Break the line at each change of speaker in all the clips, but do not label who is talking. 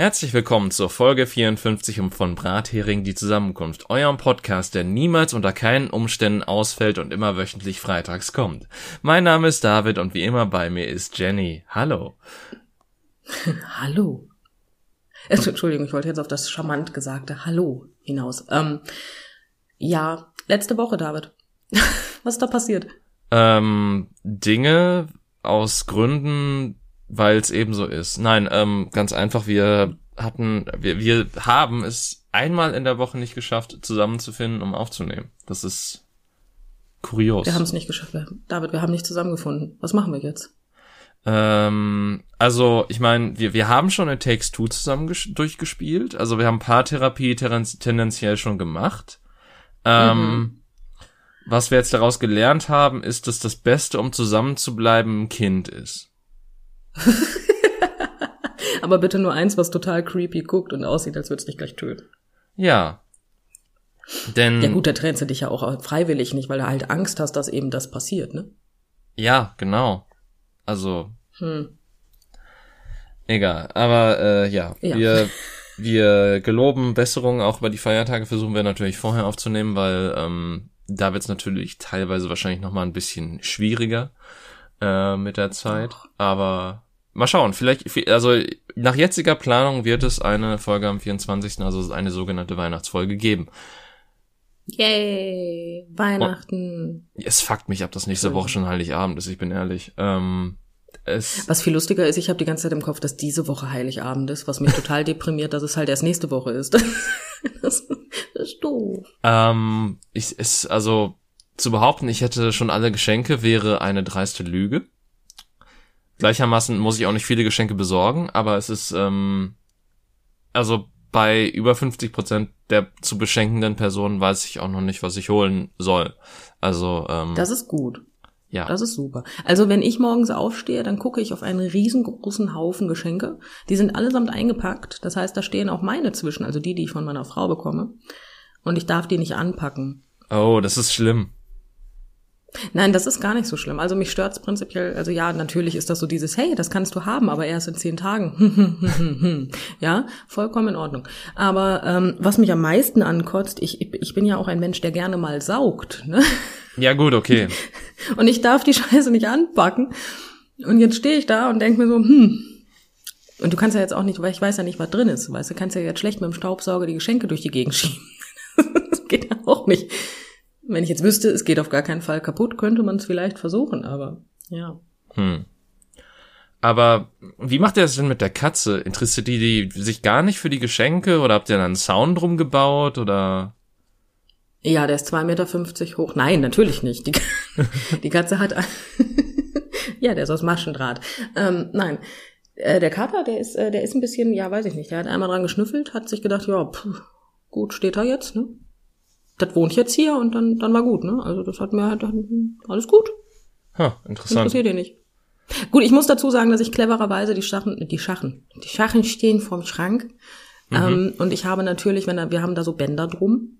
Herzlich willkommen zur Folge 54 von Brathering die Zusammenkunft, eurem Podcast, der niemals unter keinen Umständen ausfällt und immer wöchentlich freitags kommt. Mein Name ist David und wie immer bei mir ist Jenny. Hallo.
Hallo. Entschuldigung, ich wollte jetzt auf das charmant gesagte Hallo hinaus. Ähm, ja, letzte Woche, David. Was ist da passiert?
Ähm, Dinge aus Gründen, weil es eben so ist. Nein, ähm, ganz einfach, wir hatten, wir, wir haben es einmal in der Woche nicht geschafft, zusammenzufinden, um aufzunehmen. Das ist kurios.
Wir haben es nicht geschafft. David, wir haben nicht zusammengefunden. Was machen wir jetzt?
Ähm, also, ich meine, wir, wir haben schon ein Takes Two zusammen durchgespielt. Also wir haben Paartherapie tendenziell schon gemacht. Ähm, mhm. Was wir jetzt daraus gelernt haben, ist, dass das Beste, um zusammen zu bleiben, ein Kind ist.
Aber bitte nur eins, was total creepy guckt und aussieht, als würde es dich gleich töten.
Ja. Denn.
Ja gut, da trennst du dich ja auch freiwillig nicht, weil du halt Angst hast, dass eben das passiert, ne?
Ja, genau. Also. Hm. Egal. Aber äh, ja, ja. wir wir geloben Besserungen auch über die Feiertage versuchen wir natürlich vorher aufzunehmen, weil ähm, da wird es natürlich teilweise wahrscheinlich noch mal ein bisschen schwieriger äh, mit der Zeit. Aber mal schauen, vielleicht, also nach jetziger Planung wird es eine Folge am 24., also eine sogenannte Weihnachtsfolge geben.
Yay, Weihnachten.
Und es fuckt mich ab, dass nächste Woche schon Heiligabend ist, ich bin ehrlich. Ähm, es
was viel lustiger ist, ich habe die ganze Zeit im Kopf, dass diese Woche Heiligabend ist, was mich total deprimiert, dass es halt erst nächste Woche ist. das, das ist doof.
Ähm, ich, es, also zu behaupten, ich hätte schon alle Geschenke, wäre eine dreiste Lüge. Gleichermaßen muss ich auch nicht viele Geschenke besorgen, aber es ist, ähm, also bei über 50 Prozent der zu beschenkenden Personen weiß ich auch noch nicht, was ich holen soll. Also ähm,
das ist gut. Ja. Das ist super. Also wenn ich morgens aufstehe, dann gucke ich auf einen riesengroßen Haufen Geschenke. Die sind allesamt eingepackt. Das heißt, da stehen auch meine zwischen, also die, die ich von meiner Frau bekomme. Und ich darf die nicht anpacken.
Oh, das ist schlimm.
Nein, das ist gar nicht so schlimm. Also mich stört's prinzipiell, also ja, natürlich ist das so dieses, hey, das kannst du haben, aber erst in zehn Tagen. ja, vollkommen in Ordnung. Aber ähm, was mich am meisten ankotzt, ich, ich bin ja auch ein Mensch, der gerne mal saugt. Ne?
Ja, gut, okay.
und ich darf die Scheiße nicht anpacken. Und jetzt stehe ich da und denke mir so, hm. Und du kannst ja jetzt auch nicht, weil ich weiß ja nicht, was drin ist. Weißt du, kannst ja jetzt schlecht mit dem Staubsauger die Geschenke durch die Gegend schieben. das geht ja auch nicht. Wenn ich jetzt wüsste, es geht auf gar keinen Fall kaputt, könnte man es vielleicht versuchen, aber ja. Hm.
Aber wie macht ihr das denn mit der Katze? Interessiert die, die sich gar nicht für die Geschenke oder habt ihr dann einen Zaun drum gebaut oder?
Ja, der ist 2,50 Meter hoch. Nein, natürlich nicht. Die, die Katze hat. ja, der ist aus Maschendraht. Ähm, nein. Äh, der Kater, der ist, äh, der ist ein bisschen, ja, weiß ich nicht. Der hat einmal dran geschnüffelt, hat sich gedacht, ja, pff, gut, steht er jetzt, ne? Das wohnt jetzt hier und dann, dann war gut, ne? Also das hat mir halt alles gut.
Ha, interessant.
Interessiert ihr nicht. Gut, ich muss dazu sagen, dass ich clevererweise die Schachen, die Schachen, die Schachen stehen vorm Schrank. Mhm. Ähm, und ich habe natürlich, wenn da, wir haben da so Bänder drum.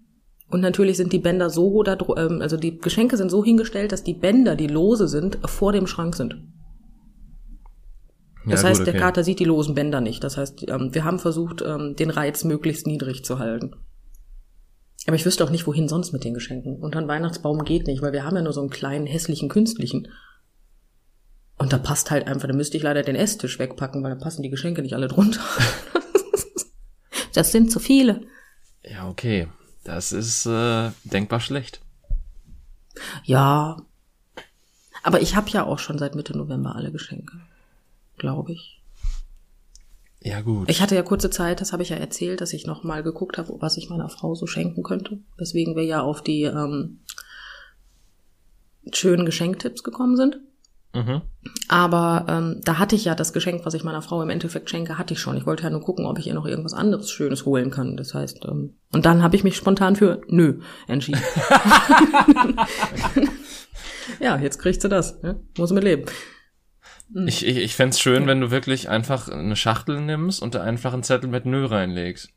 Und natürlich sind die Bänder so, da, ähm, also die Geschenke sind so hingestellt, dass die Bänder, die lose sind, vor dem Schrank sind. Das ja, heißt, gut, okay. der Kater sieht die losen Bänder nicht. Das heißt, ähm, wir haben versucht, ähm, den Reiz möglichst niedrig zu halten. Aber ich wüsste auch nicht, wohin sonst mit den Geschenken. Und ein Weihnachtsbaum geht nicht, weil wir haben ja nur so einen kleinen, hässlichen, künstlichen. Und da passt halt einfach, da müsste ich leider den Esstisch wegpacken, weil da passen die Geschenke nicht alle drunter. das sind zu viele.
Ja, okay. Das ist äh, denkbar schlecht.
Ja. Aber ich habe ja auch schon seit Mitte November alle Geschenke. Glaube ich.
Ja, gut.
Ich hatte ja kurze Zeit, das habe ich ja erzählt, dass ich noch mal geguckt habe, was ich meiner Frau so schenken könnte. Weswegen wir ja auf die ähm, schönen Geschenktipps gekommen sind. Mhm. Aber ähm, da hatte ich ja das Geschenk, was ich meiner Frau im Endeffekt schenke, hatte ich schon. Ich wollte ja nur gucken, ob ich ihr noch irgendwas anderes Schönes holen kann. Das heißt, ähm, und dann habe ich mich spontan für nö entschieden. ja, jetzt kriegt sie das. Ne? Muss mit leben.
Hm. Ich, ich, ich fände schön, wenn du wirklich einfach eine Schachtel nimmst und da einfach einen Zettel mit Nö reinlegst.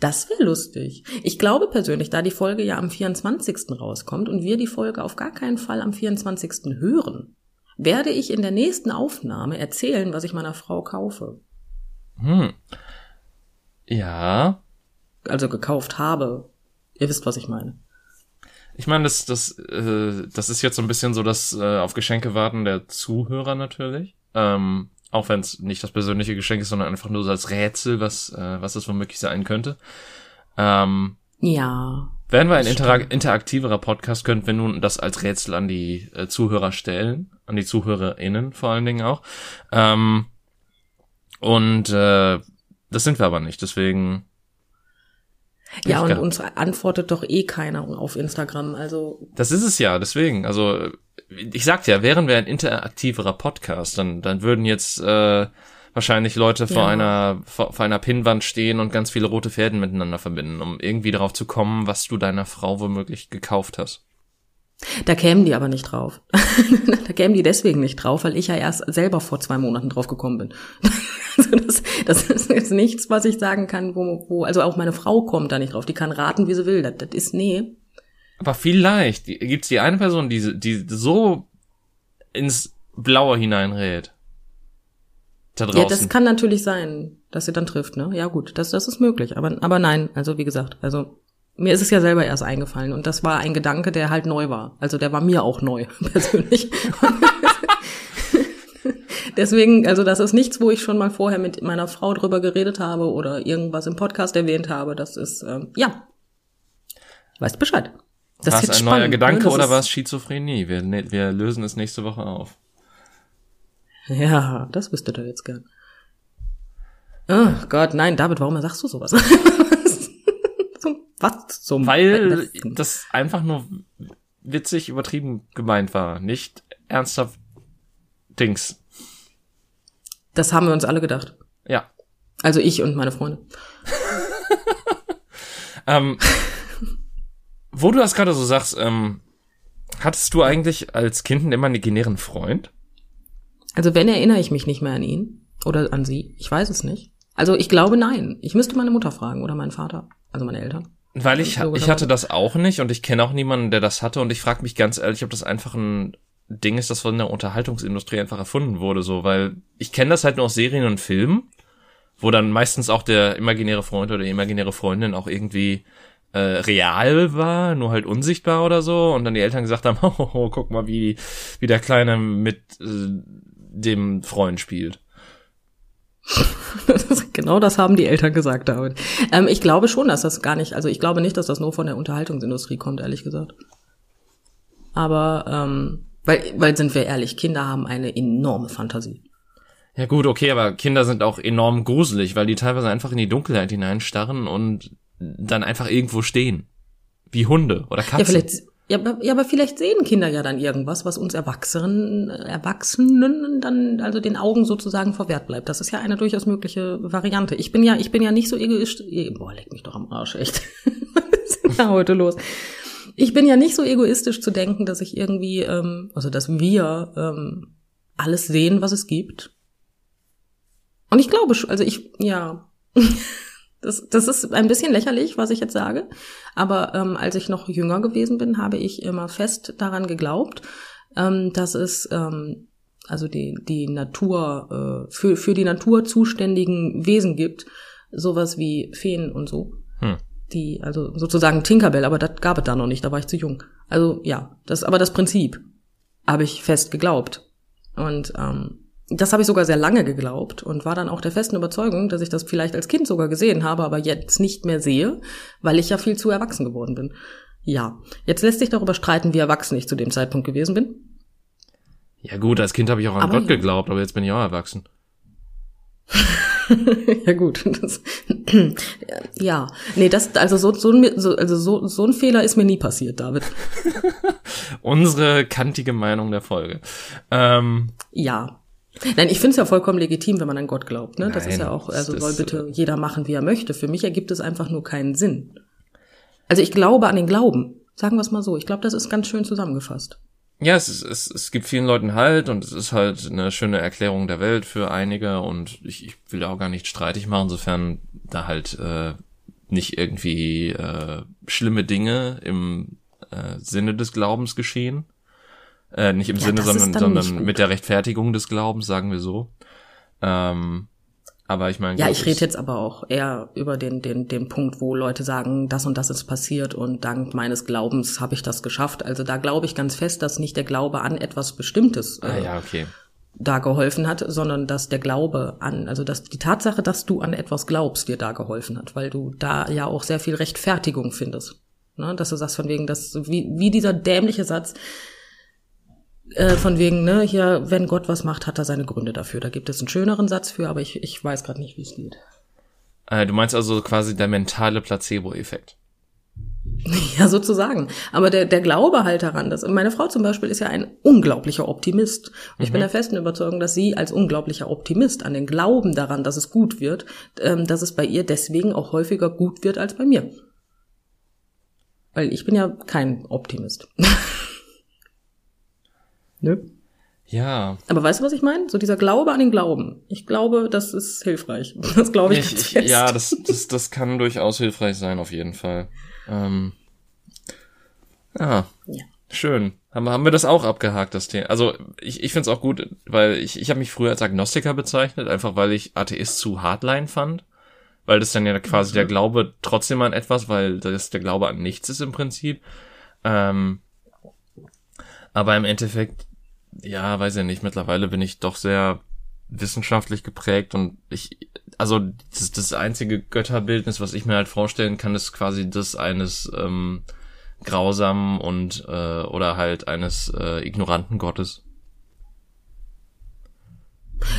Das wäre lustig. Ich glaube persönlich, da die Folge ja am 24. rauskommt und wir die Folge auf gar keinen Fall am 24. hören, werde ich in der nächsten Aufnahme erzählen, was ich meiner Frau kaufe.
Hm. Ja.
Also gekauft habe. Ihr wisst, was ich meine.
Ich meine, das, das, äh, das ist jetzt so ein bisschen so das äh, auf Geschenke warten der Zuhörer natürlich. Ähm, auch wenn es nicht das persönliche Geschenk ist, sondern einfach nur so als Rätsel, was, äh, was es womöglich sein könnte. Ähm,
ja.
Wären wir ein interak interaktiverer Podcast, könnten wir nun das als Rätsel an die äh, Zuhörer stellen, an die ZuhörerInnen vor allen Dingen auch. Ähm, und äh, das sind wir aber nicht, deswegen
ja, und uns antwortet doch eh keiner auf Instagram, also.
Das ist es ja, deswegen. Also, ich sag ja, wären wir ein interaktiverer Podcast, dann, dann würden jetzt äh, wahrscheinlich Leute vor ja. einer vor, vor einer Pinnwand stehen und ganz viele rote Fäden miteinander verbinden, um irgendwie darauf zu kommen, was du deiner Frau womöglich gekauft hast.
Da kämen die aber nicht drauf. da kämen die deswegen nicht drauf, weil ich ja erst selber vor zwei Monaten drauf gekommen bin. also das, das ist jetzt nichts, was ich sagen kann, wo, wo, also auch meine Frau kommt da nicht drauf. Die kann raten, wie sie will. Das, das ist, nee.
Aber vielleicht gibt's die eine Person, die, die so ins Blaue hineinrät.
Da draußen. Ja, das kann natürlich sein, dass sie dann trifft, ne? Ja, gut, das, das ist möglich. Aber, aber nein, also wie gesagt, also mir ist es ja selber erst eingefallen und das war ein Gedanke, der halt neu war. Also der war mir auch neu, persönlich. Deswegen, also das ist nichts, wo ich schon mal vorher mit meiner Frau drüber geredet habe oder irgendwas im Podcast erwähnt habe. Das ist, ähm, ja, weißt Bescheid.
Das war es ein spannend, neuer ne? Gedanke oder war es Schizophrenie? Wir, ne, wir lösen es nächste Woche auf.
Ja, das wüsstet ihr jetzt gern. Oh Gott, nein, David, warum sagst du sowas?
Was zum Weil das einfach nur witzig übertrieben gemeint war, nicht ernsthaft Dings.
Das haben wir uns alle gedacht.
Ja.
Also ich und meine Freunde.
ähm, wo du das gerade so sagst, ähm, hattest du eigentlich als Kind einen imaginären Freund?
Also wenn erinnere ich mich nicht mehr an ihn oder an sie. Ich weiß es nicht. Also ich glaube nein. Ich müsste meine Mutter fragen oder meinen Vater, also meine Eltern.
Weil ich, ich hatte das auch nicht und ich kenne auch niemanden, der das hatte. Und ich frage mich ganz ehrlich, ob das einfach ein Ding ist, das von der Unterhaltungsindustrie einfach erfunden wurde, so, weil ich kenne das halt nur aus Serien und Filmen, wo dann meistens auch der imaginäre Freund oder die imaginäre Freundin auch irgendwie äh, real war, nur halt unsichtbar oder so. Und dann die Eltern gesagt haben, oh guck mal, wie, wie der Kleine mit äh, dem Freund spielt.
genau das haben die Eltern gesagt, David. Ähm, ich glaube schon, dass das gar nicht, also ich glaube nicht, dass das nur von der Unterhaltungsindustrie kommt, ehrlich gesagt. Aber, ähm, weil, weil sind wir ehrlich, Kinder haben eine enorme Fantasie.
Ja gut, okay, aber Kinder sind auch enorm gruselig, weil die teilweise einfach in die Dunkelheit hineinstarren und dann einfach irgendwo stehen. Wie Hunde oder Katzen.
Ja, ja, aber, ja, aber vielleicht sehen Kinder ja dann irgendwas, was uns Erwachsenen, Erwachsenen dann also den Augen sozusagen verwehrt bleibt. Das ist ja eine durchaus mögliche Variante. Ich bin ja, ich bin ja nicht so egoistisch. Boah, leck mich doch am Arsch, echt. was ist denn da heute los? Ich bin ja nicht so egoistisch zu denken, dass ich irgendwie, ähm, also dass wir ähm, alles sehen, was es gibt. Und ich glaube, also ich, ja. Das, das ist ein bisschen lächerlich, was ich jetzt sage. Aber ähm, als ich noch jünger gewesen bin, habe ich immer fest daran geglaubt, ähm, dass es ähm, also die, die Natur, äh, für, für die Natur zuständigen Wesen gibt, sowas wie Feen und so. Hm. Die, also sozusagen Tinkerbell, aber das gab es da noch nicht, da war ich zu jung. Also ja, das, aber das Prinzip habe ich fest geglaubt. Und ähm, das habe ich sogar sehr lange geglaubt und war dann auch der festen Überzeugung, dass ich das vielleicht als Kind sogar gesehen habe, aber jetzt nicht mehr sehe, weil ich ja viel zu erwachsen geworden bin. Ja, jetzt lässt sich darüber streiten, wie erwachsen ich zu dem Zeitpunkt gewesen bin.
Ja gut, als Kind habe ich auch an aber Gott ja. geglaubt, aber jetzt bin ich auch erwachsen.
ja gut, das, ja, nee, das also so so, so also so so ein Fehler ist mir nie passiert, David.
Unsere kantige Meinung der Folge. Ähm,
ja, Nein, ich finde es ja vollkommen legitim, wenn man an Gott glaubt. Ne? Nein, das ist ja auch, also soll bitte jeder machen, wie er möchte. Für mich ergibt es einfach nur keinen Sinn. Also ich glaube an den Glauben. Sagen wir es mal so. Ich glaube, das ist ganz schön zusammengefasst.
Ja, es, ist, es, es gibt vielen Leuten Halt und es ist halt eine schöne Erklärung der Welt für einige und ich, ich will auch gar nicht streitig machen, sofern da halt äh, nicht irgendwie äh, schlimme Dinge im äh, Sinne des Glaubens geschehen. Äh, nicht im ja, Sinne, sondern, sondern mit der Rechtfertigung des Glaubens, sagen wir so. Ähm, Aber ich meine.
Ja, ich rede jetzt aber auch eher über den, den, den Punkt, wo Leute sagen, das und das ist passiert und dank meines Glaubens habe ich das geschafft. Also da glaube ich ganz fest, dass nicht der Glaube an etwas Bestimmtes
äh, ah, ja, okay.
da geholfen hat, sondern dass der Glaube an, also dass die Tatsache, dass du an etwas glaubst, dir da geholfen hat, weil du da ja auch sehr viel Rechtfertigung findest. Ne? Dass du sagst von wegen, dass, wie, wie dieser dämliche Satz, äh, von wegen, ne, hier, wenn Gott was macht, hat er seine Gründe dafür. Da gibt es einen schöneren Satz für, aber ich, ich weiß gerade nicht, wie es geht.
Äh, du meinst also quasi der mentale Placebo-Effekt.
Ja, sozusagen. Aber der, der Glaube halt daran, dass meine Frau zum Beispiel ist ja ein unglaublicher Optimist. Und mhm. ich bin mhm. der festen Überzeugung, dass sie als unglaublicher Optimist an den Glauben daran, dass es gut wird, ähm, dass es bei ihr deswegen auch häufiger gut wird als bei mir. Weil ich bin ja kein Optimist. Nö.
Ja.
Aber weißt du, was ich meine? So dieser Glaube an den Glauben. Ich glaube, das ist hilfreich. Das glaube ich. ich,
ich ja, das, das, das kann durchaus hilfreich sein, auf jeden Fall. Ähm, ja. ja. Schön. Haben, haben wir das auch abgehakt, das Thema. Also ich, ich finde es auch gut, weil ich, ich habe mich früher als Agnostiker bezeichnet, einfach weil ich Atheist zu Hardline fand. Weil das dann ja quasi mhm. der Glaube trotzdem an etwas, weil das der Glaube an nichts ist im Prinzip. Ähm, aber im Endeffekt ja, weiß ich nicht, mittlerweile bin ich doch sehr wissenschaftlich geprägt und ich, also das, das einzige Götterbildnis, was ich mir halt vorstellen kann, ist quasi das eines ähm, grausamen und äh, oder halt eines äh, ignoranten Gottes.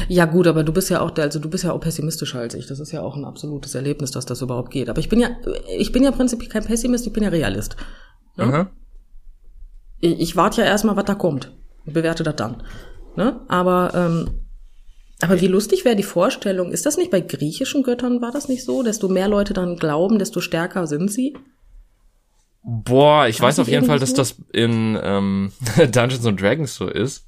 Ja gut, aber du bist ja auch, der, also du bist ja auch pessimistischer als ich. Das ist ja auch ein absolutes Erlebnis, dass das überhaupt geht. Aber ich bin ja, ich bin ja prinzipiell kein Pessimist, ich bin ja Realist. Ne? Ich, ich warte ja erstmal, was da kommt bewerte das dann. Ne? Aber, ähm, aber wie lustig wäre die Vorstellung, ist das nicht bei griechischen Göttern, war das nicht so? Desto mehr Leute dann glauben, desto stärker sind sie?
Boah, ich weiß auf jeden Fall, dass das in ähm, Dungeons and Dragons so ist.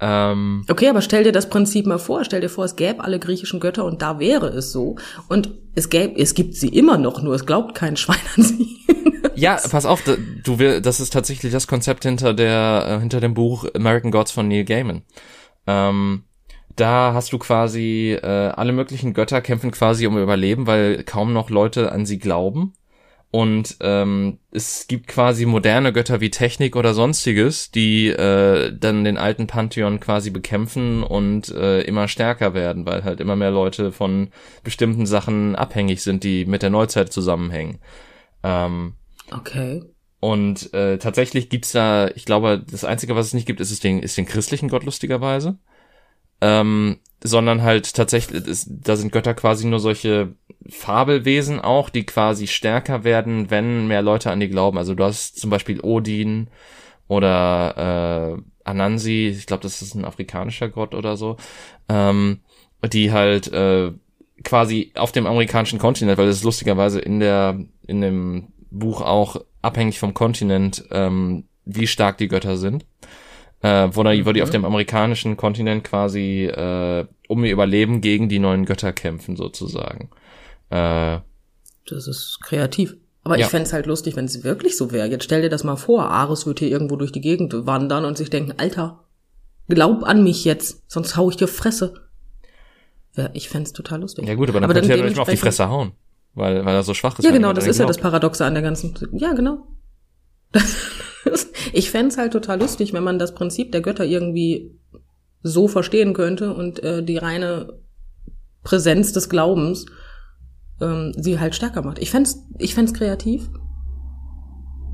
Ähm,
okay, aber stell dir das Prinzip mal vor. Stell dir vor, es gäbe alle griechischen Götter und da wäre es so. Und es gäbe, es gibt sie immer noch, nur es glaubt kein Schwein an sie.
ja, pass auf, du will, das ist tatsächlich das Konzept hinter der, äh, hinter dem Buch American Gods von Neil Gaiman. Ähm, da hast du quasi äh, alle möglichen Götter kämpfen quasi um Überleben, weil kaum noch Leute an sie glauben. Und ähm, es gibt quasi moderne Götter wie Technik oder sonstiges, die äh, dann den alten Pantheon quasi bekämpfen und äh, immer stärker werden, weil halt immer mehr Leute von bestimmten Sachen abhängig sind, die mit der Neuzeit zusammenhängen. Ähm,
okay.
Und äh, tatsächlich gibt's da, ich glaube, das Einzige, was es nicht gibt, ist, es den, ist den christlichen Gott lustigerweise. Ähm, sondern halt tatsächlich, ist, da sind Götter quasi nur solche Fabelwesen auch, die quasi stärker werden, wenn mehr Leute an die glauben. Also du hast zum Beispiel Odin oder äh, Anansi, ich glaube, das ist ein afrikanischer Gott oder so, ähm, die halt äh, quasi auf dem amerikanischen Kontinent, weil das ist lustigerweise in der in dem Buch auch abhängig vom Kontinent, ähm, wie stark die Götter sind äh, wo, die, wo die auf mhm. dem amerikanischen Kontinent quasi äh, um ihr Überleben gegen die neuen Götter kämpfen, sozusagen. Äh,
das ist kreativ. Aber ja. ich fände halt lustig, wenn es wirklich so wäre. Jetzt stell dir das mal vor, Ares wird hier irgendwo durch die Gegend wandern und sich denken, Alter, glaub an mich jetzt, sonst hau ich dir Fresse. Ja, ich fände total lustig.
Ja gut, aber dann aber könnte er ja auf die Fresse hauen, weil, weil er so schwach ist.
Ja genau, das ist ja das Paradoxe an der ganzen... Ja, genau. Ich fände halt total lustig, wenn man das Prinzip der Götter irgendwie so verstehen könnte und äh, die reine Präsenz des Glaubens ähm, sie halt stärker macht. Ich fände ich fänd's kreativ,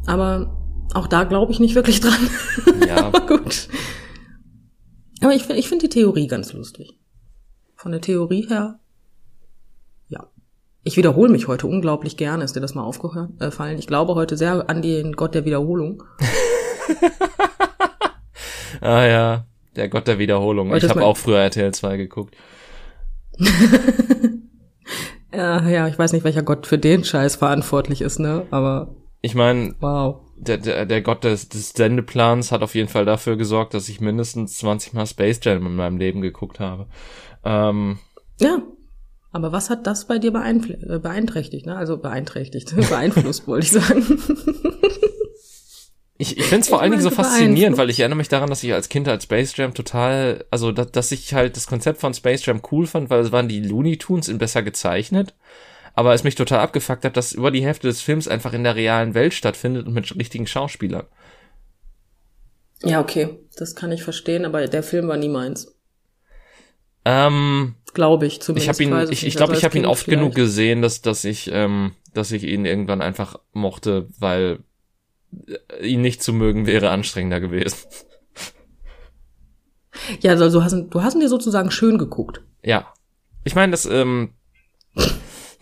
aber auch da glaube ich nicht wirklich dran. Ja. aber gut. Aber ich, ich finde die Theorie ganz lustig. Von der Theorie her ich wiederhole mich heute unglaublich gerne. Ist dir das mal aufgefallen? Ich glaube heute sehr an den Gott der Wiederholung.
ah ja, der Gott der Wiederholung. Heute ich habe auch früher RTL 2 geguckt.
ja, ja, ich weiß nicht, welcher Gott für den Scheiß verantwortlich ist, ne? Aber.
Ich meine, wow. Der, der, der Gott des, des Sendeplans hat auf jeden Fall dafür gesorgt, dass ich mindestens 20 Mal Space Jam in meinem Leben geguckt habe. Ähm,
ja, aber was hat das bei dir äh, beeinträchtigt? Ne? Also beeinträchtigt, beeinflusst, wollte ich sagen.
Ich, ich finde es vor allen Dingen so faszinierend, weil ich erinnere mich daran, dass ich als Kind als Space Jam total, also dass, dass ich halt das Konzept von Space Jam cool fand, weil es waren die Looney Tunes in besser gezeichnet aber es mich total abgefuckt hat, dass über die Hälfte des Films einfach in der realen Welt stattfindet und mit richtigen Schauspielern.
Ja, okay, das kann ich verstehen, aber der Film war nie meins.
Ähm,
glaube ich zumindest.
Ich habe ihn, ich, ich glaube, ich habe ihn oft vielleicht. genug gesehen, dass dass ich ähm, dass ich ihn irgendwann einfach mochte, weil äh, ihn nicht zu mögen wäre anstrengender gewesen.
Ja, also du hast, du hast ihn dir sozusagen schön geguckt.
Ja. Ich meine, das ähm,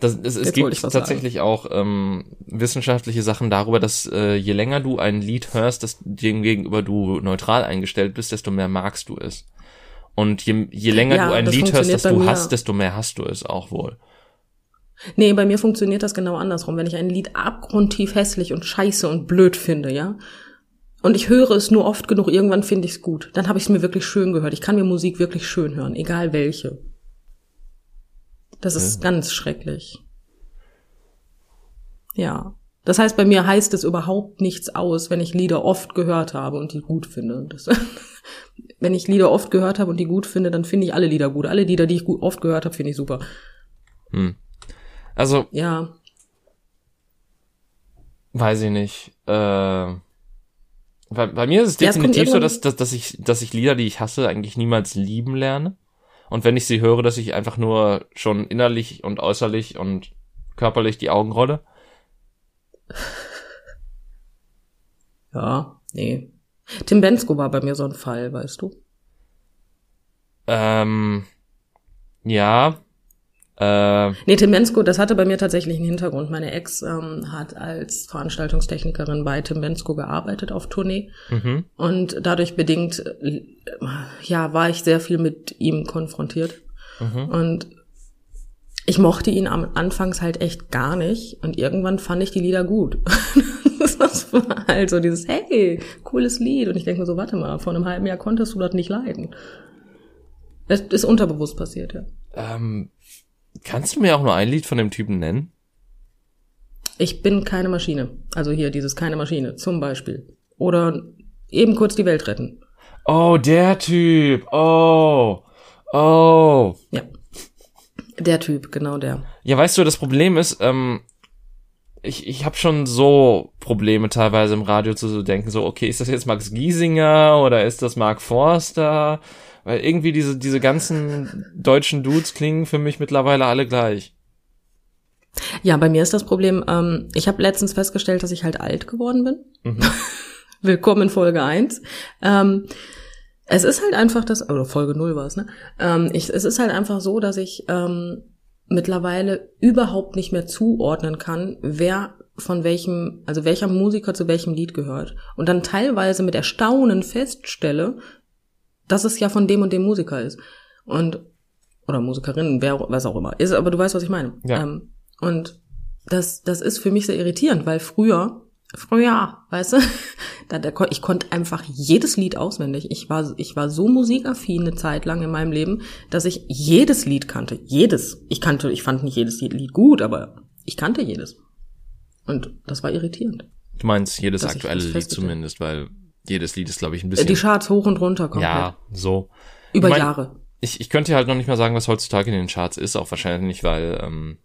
das, es, es gibt tatsächlich sagen. auch ähm, wissenschaftliche Sachen darüber, dass äh, je länger du ein Lied hörst, dass dem gegenüber du neutral eingestellt bist, desto mehr magst du es. Und je, je länger ja, du ein Lied hörst, das du hast, desto mehr hast du es auch wohl.
Nee, bei mir funktioniert das genau andersrum. Wenn ich ein Lied abgrundtief hässlich und scheiße und blöd finde, ja, und ich höre es nur oft genug, irgendwann finde ich es gut. Dann habe ich es mir wirklich schön gehört. Ich kann mir Musik wirklich schön hören, egal welche. Das ist ja. ganz schrecklich. Ja. Das heißt, bei mir heißt es überhaupt nichts aus, wenn ich Lieder oft gehört habe und die gut finde. Das, wenn ich Lieder oft gehört habe und die gut finde, dann finde ich alle Lieder gut. Alle Lieder, die ich oft gehört habe, finde ich super.
Hm. Also.
Ja.
Weiß ich nicht. Äh, bei, bei mir ist es definitiv ja, so, dass, dass, dass, ich, dass ich Lieder, die ich hasse, eigentlich niemals lieben lerne. Und wenn ich sie höre, dass ich einfach nur schon innerlich und äußerlich und körperlich die Augen rolle.
Ja, nee. Tim Bensko war bei mir so ein Fall, weißt du?
Ähm, ja,
äh, nee, Tim Bensko, das hatte bei mir tatsächlich einen Hintergrund. Meine Ex ähm, hat als Veranstaltungstechnikerin bei Tim Bensko gearbeitet auf Tournee. Mhm. Und dadurch bedingt, äh, ja, war ich sehr viel mit ihm konfrontiert. Mhm. Und ich mochte ihn am Anfangs halt echt gar nicht. Und irgendwann fand ich die Lieder gut. das war halt so dieses, hey, cooles Lied. Und ich denke mir so, warte mal, vor einem halben Jahr konntest du das nicht leiden. Das ist unterbewusst passiert, ja.
Ähm, Kannst du mir auch nur ein Lied von dem Typen nennen?
Ich bin keine Maschine. Also hier dieses keine Maschine zum Beispiel. Oder eben kurz die Welt retten.
Oh, der Typ. Oh. Oh.
Ja. Der Typ, genau der.
Ja, weißt du, das Problem ist, ähm, ich, ich habe schon so Probleme teilweise im Radio zu so denken, so, okay, ist das jetzt Max Giesinger oder ist das Mark Forster? Weil irgendwie diese, diese ganzen deutschen Dudes klingen für mich mittlerweile alle gleich.
Ja, bei mir ist das Problem, ähm, ich habe letztens festgestellt, dass ich halt alt geworden bin. Mhm. Willkommen in Folge 1. Ähm, es ist halt einfach das, oder Folge 0 war es, ne? Ähm, ich, es ist halt einfach so, dass ich ähm, mittlerweile überhaupt nicht mehr zuordnen kann, wer von welchem, also welcher Musiker zu welchem Lied gehört. Und dann teilweise mit Erstaunen feststelle, dass es ja von dem und dem Musiker ist. Und, oder Musikerin, wer, was auch immer. Ist, aber du weißt, was ich meine. Ja. Ähm, und das, das ist für mich sehr irritierend, weil früher, früher, weißt du, da, da, ich konnte einfach jedes Lied auswendig. Ich war, ich war so musikaffin eine Zeit lang in meinem Leben, dass ich jedes Lied kannte. Jedes. Ich kannte, ich fand nicht jedes Lied gut, aber ich kannte jedes. Und das war irritierend.
Du meinst jedes aktuelle Lied zumindest, weil jedes Lied ist, glaube ich, ein bisschen.
Die Charts hoch und runter komplett.
Ja, so.
Über ich mein, Jahre.
Ich, ich könnte halt noch nicht mal sagen, was heutzutage in den Charts ist, auch wahrscheinlich nicht, weil ähm,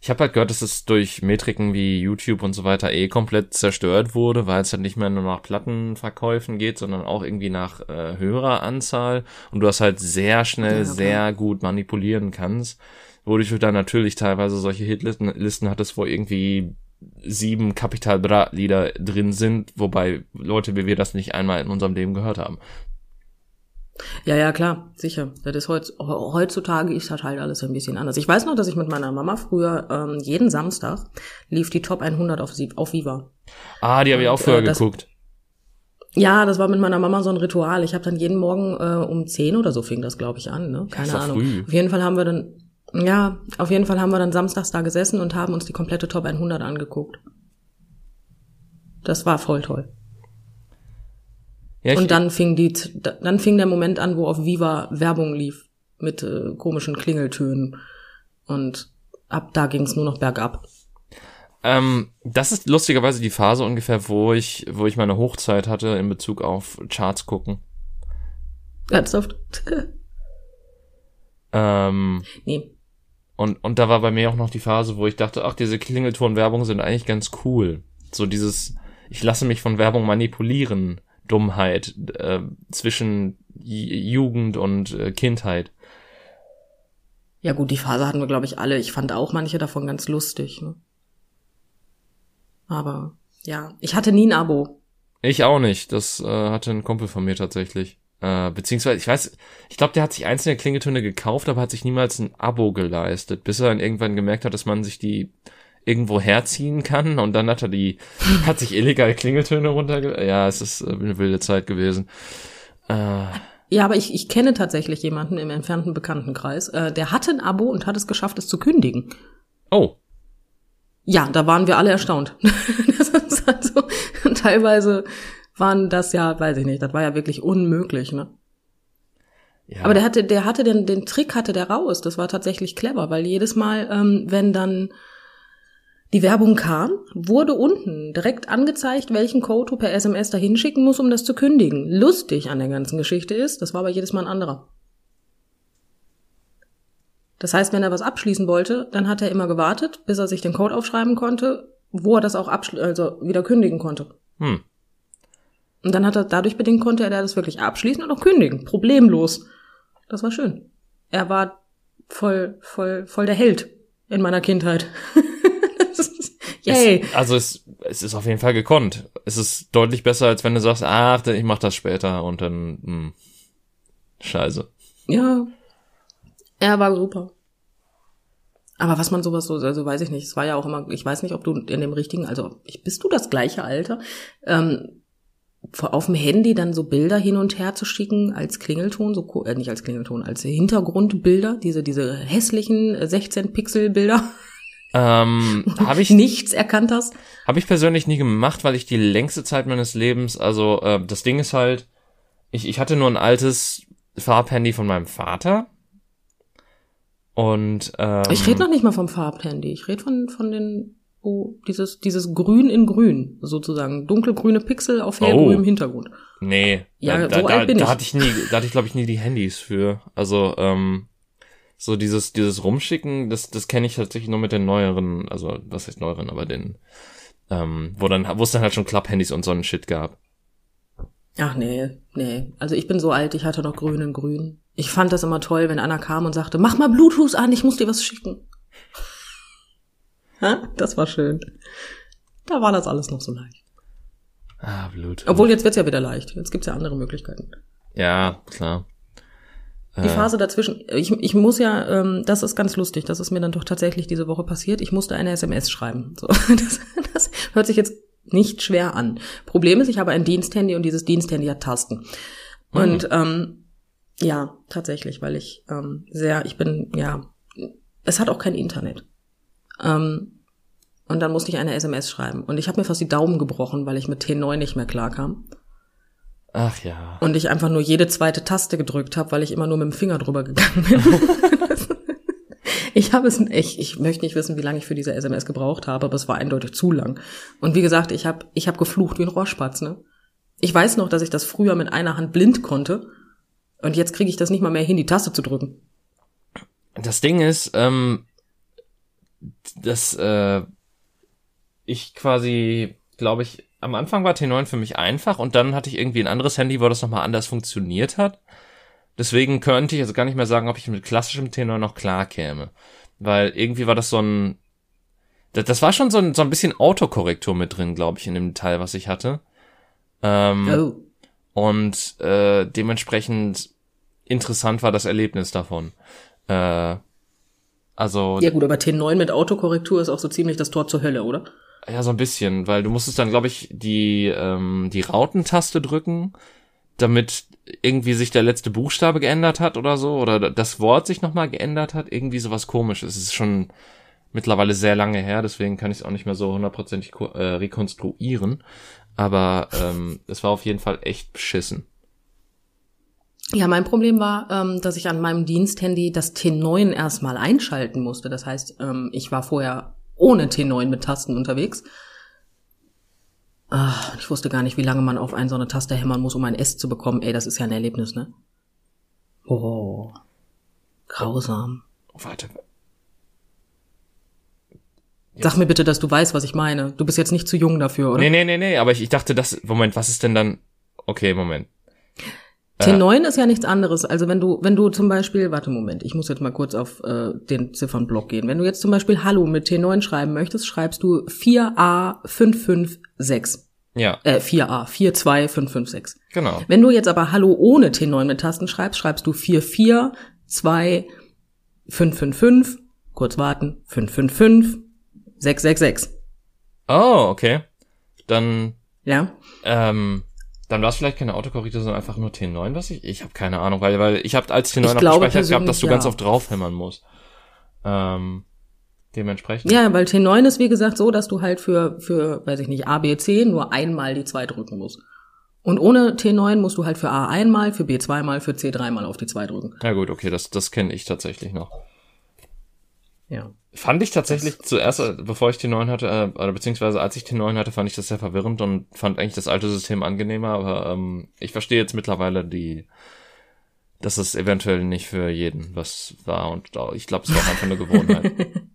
ich habe halt gehört, dass es durch Metriken wie YouTube und so weiter eh komplett zerstört wurde, weil es halt nicht mehr nur nach Plattenverkäufen geht, sondern auch irgendwie nach äh, Höreranzahl und du das halt sehr schnell, ja, sehr gut manipulieren kannst, wodurch du dann natürlich teilweise solche Hitlisten Listen hattest, wo irgendwie sieben Capital Bra Lieder drin sind, wobei Leute wie wir das nicht einmal in unserem Leben gehört haben.
Ja, ja, klar, sicher. Das ist heutz, heutzutage ist das halt alles ein bisschen anders. Ich weiß noch, dass ich mit meiner Mama früher ähm, jeden Samstag lief die Top 100 auf, auf Viva.
Ah, die habe ich auch früher äh, das, geguckt.
Ja, das war mit meiner Mama so ein Ritual. Ich habe dann jeden Morgen äh, um 10 oder so fing das, glaube ich, an. Ne? Keine Ahnung. Früh. Auf jeden Fall haben wir dann ja, auf jeden Fall haben wir dann samstags da gesessen und haben uns die komplette Top 100 angeguckt. Das war voll toll. Ja, und dann fing die, dann fing der Moment an, wo auf Viva Werbung lief mit äh, komischen Klingeltönen und ab da ging es nur noch bergab.
Ähm, das ist lustigerweise die Phase ungefähr, wo ich, wo ich meine Hochzeit hatte in Bezug auf Charts gucken.
Ernsthaft?
ähm,
nee.
Und, und da war bei mir auch noch die Phase, wo ich dachte, ach, diese Klingelton-Werbung sind eigentlich ganz cool. So dieses, ich lasse mich von Werbung manipulieren, Dummheit äh, zwischen Jugend und äh, Kindheit.
Ja gut, die Phase hatten wir, glaube ich, alle. Ich fand auch manche davon ganz lustig. Ne? Aber ja, ich hatte nie ein Abo.
Ich auch nicht. Das äh, hatte ein Kumpel von mir tatsächlich. Äh, beziehungsweise, ich weiß, ich glaube, der hat sich einzelne Klingeltöne gekauft, aber hat sich niemals ein Abo geleistet, bis er dann irgendwann gemerkt hat, dass man sich die irgendwo herziehen kann und dann hat er die, hat sich illegal Klingeltöne runterge... Ja, es ist äh, eine wilde Zeit gewesen.
Äh, ja, aber ich, ich kenne tatsächlich jemanden im entfernten Bekanntenkreis, äh, der hatte ein Abo und hat es geschafft, es zu kündigen.
Oh.
Ja, da waren wir alle erstaunt. das ist halt so, teilweise waren das ja, weiß ich nicht, das war ja wirklich unmöglich, ne? Ja. Aber der hatte, der hatte den, den Trick hatte der raus. Das war tatsächlich clever, weil jedes Mal, ähm, wenn dann die Werbung kam, wurde unten direkt angezeigt, welchen Code du per SMS dahin schicken musst, um das zu kündigen. Lustig an der ganzen Geschichte ist, das war aber jedes Mal ein anderer. Das heißt, wenn er was abschließen wollte, dann hat er immer gewartet, bis er sich den Code aufschreiben konnte, wo er das auch also wieder kündigen konnte. Hm. Und dann hat er, dadurch bedingt konnte er das wirklich abschließen und auch kündigen. Problemlos. Das war schön. Er war voll, voll, voll der Held in meiner Kindheit.
Yay. Es, also es, es ist auf jeden Fall gekonnt. Es ist deutlich besser, als wenn du sagst, ach, ich mach das später und dann, hm, scheiße.
Ja. Er war super. Aber was man sowas so, also weiß ich nicht, es war ja auch immer, ich weiß nicht, ob du in dem richtigen, also bist du das gleiche Alter? Ähm, auf dem Handy dann so Bilder hin und her zu schicken als Klingelton, so äh, nicht als Klingelton, als Hintergrundbilder, diese diese hässlichen 16 Pixel Bilder.
Ähm, habe ich
nichts erkannt hast?
Habe ich persönlich nie gemacht, weil ich die längste Zeit meines Lebens, also äh, das Ding ist halt, ich, ich hatte nur ein altes Farbhandy von meinem Vater. Und ähm,
ich rede noch nicht mal vom Farbhandy. Ich rede von von den oh, dieses dieses Grün in Grün sozusagen dunkelgrüne Pixel auf hellgrünem oh. Hintergrund.
Nee, ja, da, so da, alt bin da, ich. hatte ich nie, da hatte ich glaube ich nie die Handys für. Also ähm, so dieses, dieses Rumschicken, das, das kenne ich tatsächlich nur mit den neueren, also was heißt neueren, aber den, ähm, wo dann, wo es dann halt schon Club-Handys und so einen Shit gab.
Ach nee, nee. Also ich bin so alt, ich hatte noch grün in grün. Ich fand das immer toll, wenn einer kam und sagte, mach mal Bluetooth an, ich muss dir was schicken. ha? Das war schön. Da war das alles noch so leicht.
Ah, Bluetooth.
Obwohl jetzt wird's ja wieder leicht. Jetzt gibt's ja andere Möglichkeiten.
Ja, klar.
Die Phase dazwischen, ich, ich muss ja, ähm, das ist ganz lustig, das ist mir dann doch tatsächlich diese Woche passiert. Ich musste eine SMS schreiben. So, das, das hört sich jetzt nicht schwer an. Problem ist, ich habe ein Diensthandy und dieses Diensthandy hat Tasten. Mhm. Und ähm, ja, tatsächlich, weil ich ähm, sehr, ich bin, ja, es hat auch kein Internet. Ähm, und dann musste ich eine SMS schreiben. Und ich habe mir fast die Daumen gebrochen, weil ich mit T9 nicht mehr klarkam.
Ach ja.
Und ich einfach nur jede zweite Taste gedrückt habe, weil ich immer nur mit dem Finger drüber gegangen bin. ich habe es, ich, ich möchte nicht wissen, wie lange ich für diese SMS gebraucht habe, aber es war eindeutig zu lang. Und wie gesagt, ich habe ich hab geflucht wie ein Rohrspatz, ne? Ich weiß noch, dass ich das früher mit einer Hand blind konnte. Und jetzt kriege ich das nicht mal mehr hin, die Taste zu drücken.
Das Ding ist, ähm, dass äh, ich quasi, glaube ich, am Anfang war T9 für mich einfach und dann hatte ich irgendwie ein anderes Handy, wo das nochmal anders funktioniert hat. Deswegen könnte ich also gar nicht mehr sagen, ob ich mit klassischem T9 noch klar käme. Weil irgendwie war das so ein, das, das war schon so ein, so ein bisschen Autokorrektur mit drin, glaube ich, in dem Teil, was ich hatte. Ähm, oh. Und äh, dementsprechend interessant war das Erlebnis davon. Äh, also.
Ja gut, aber T9 mit Autokorrektur ist auch so ziemlich das Tor zur Hölle, oder?
Ja, so ein bisschen, weil du musstest dann, glaube ich, die, ähm, die Rautentaste drücken, damit irgendwie sich der letzte Buchstabe geändert hat oder so, oder das Wort sich nochmal geändert hat, irgendwie sowas komisches. Es ist schon mittlerweile sehr lange her, deswegen kann ich es auch nicht mehr so hundertprozentig äh, rekonstruieren. Aber ähm, es war auf jeden Fall echt beschissen.
Ja, mein Problem war, ähm, dass ich an meinem Diensthandy das T9 erstmal einschalten musste. Das heißt, ähm, ich war vorher ohne T9 mit Tasten unterwegs. Ach, ich wusste gar nicht, wie lange man auf eine so eine Taste hämmern muss, um ein S zu bekommen. Ey, das ist ja ein Erlebnis, ne? Oh. Grausam.
Warte.
Jetzt. Sag mir bitte, dass du weißt, was ich meine. Du bist jetzt nicht zu jung dafür, oder?
Nee, nee, nee, nee, aber ich, ich dachte, das, Moment, was ist denn dann, okay, Moment.
T9 äh. ist ja nichts anderes. Also wenn du, wenn du zum Beispiel, warte Moment, ich muss jetzt mal kurz auf äh, den Ziffernblock gehen. Wenn du jetzt zum Beispiel Hallo mit T9 schreiben möchtest, schreibst du 4A556.
Ja.
Äh, 4a, 42556.
Genau.
Wenn du jetzt aber Hallo ohne T9 mit Tasten schreibst, schreibst du 44255, kurz warten, 555, 666.
Oh, okay. Dann.
Ja.
Ähm, dann war es vielleicht keine Autokorrektur, sondern einfach nur T9, was ich. Ich habe keine Ahnung, weil, weil ich habe als T9
abgespeichert
gehabt, dass du
ja.
ganz oft draufhämmern musst. Ähm, dementsprechend.
Ja, weil T9 ist wie gesagt so, dass du halt für, für, weiß ich nicht, A, B, C nur einmal die 2 drücken musst. Und ohne T9 musst du halt für A einmal, für B zweimal, für C dreimal auf die 2 drücken.
Ja gut, okay, das, das kenne ich tatsächlich noch.
Ja.
Fand ich tatsächlich das zuerst, bevor ich T9 hatte, äh, oder beziehungsweise als ich T9 hatte, fand ich das sehr verwirrend und fand eigentlich das alte System angenehmer, aber ähm, ich verstehe jetzt mittlerweile die, dass es eventuell nicht für jeden was war und ich glaube, es war auch einfach eine Gewohnheit.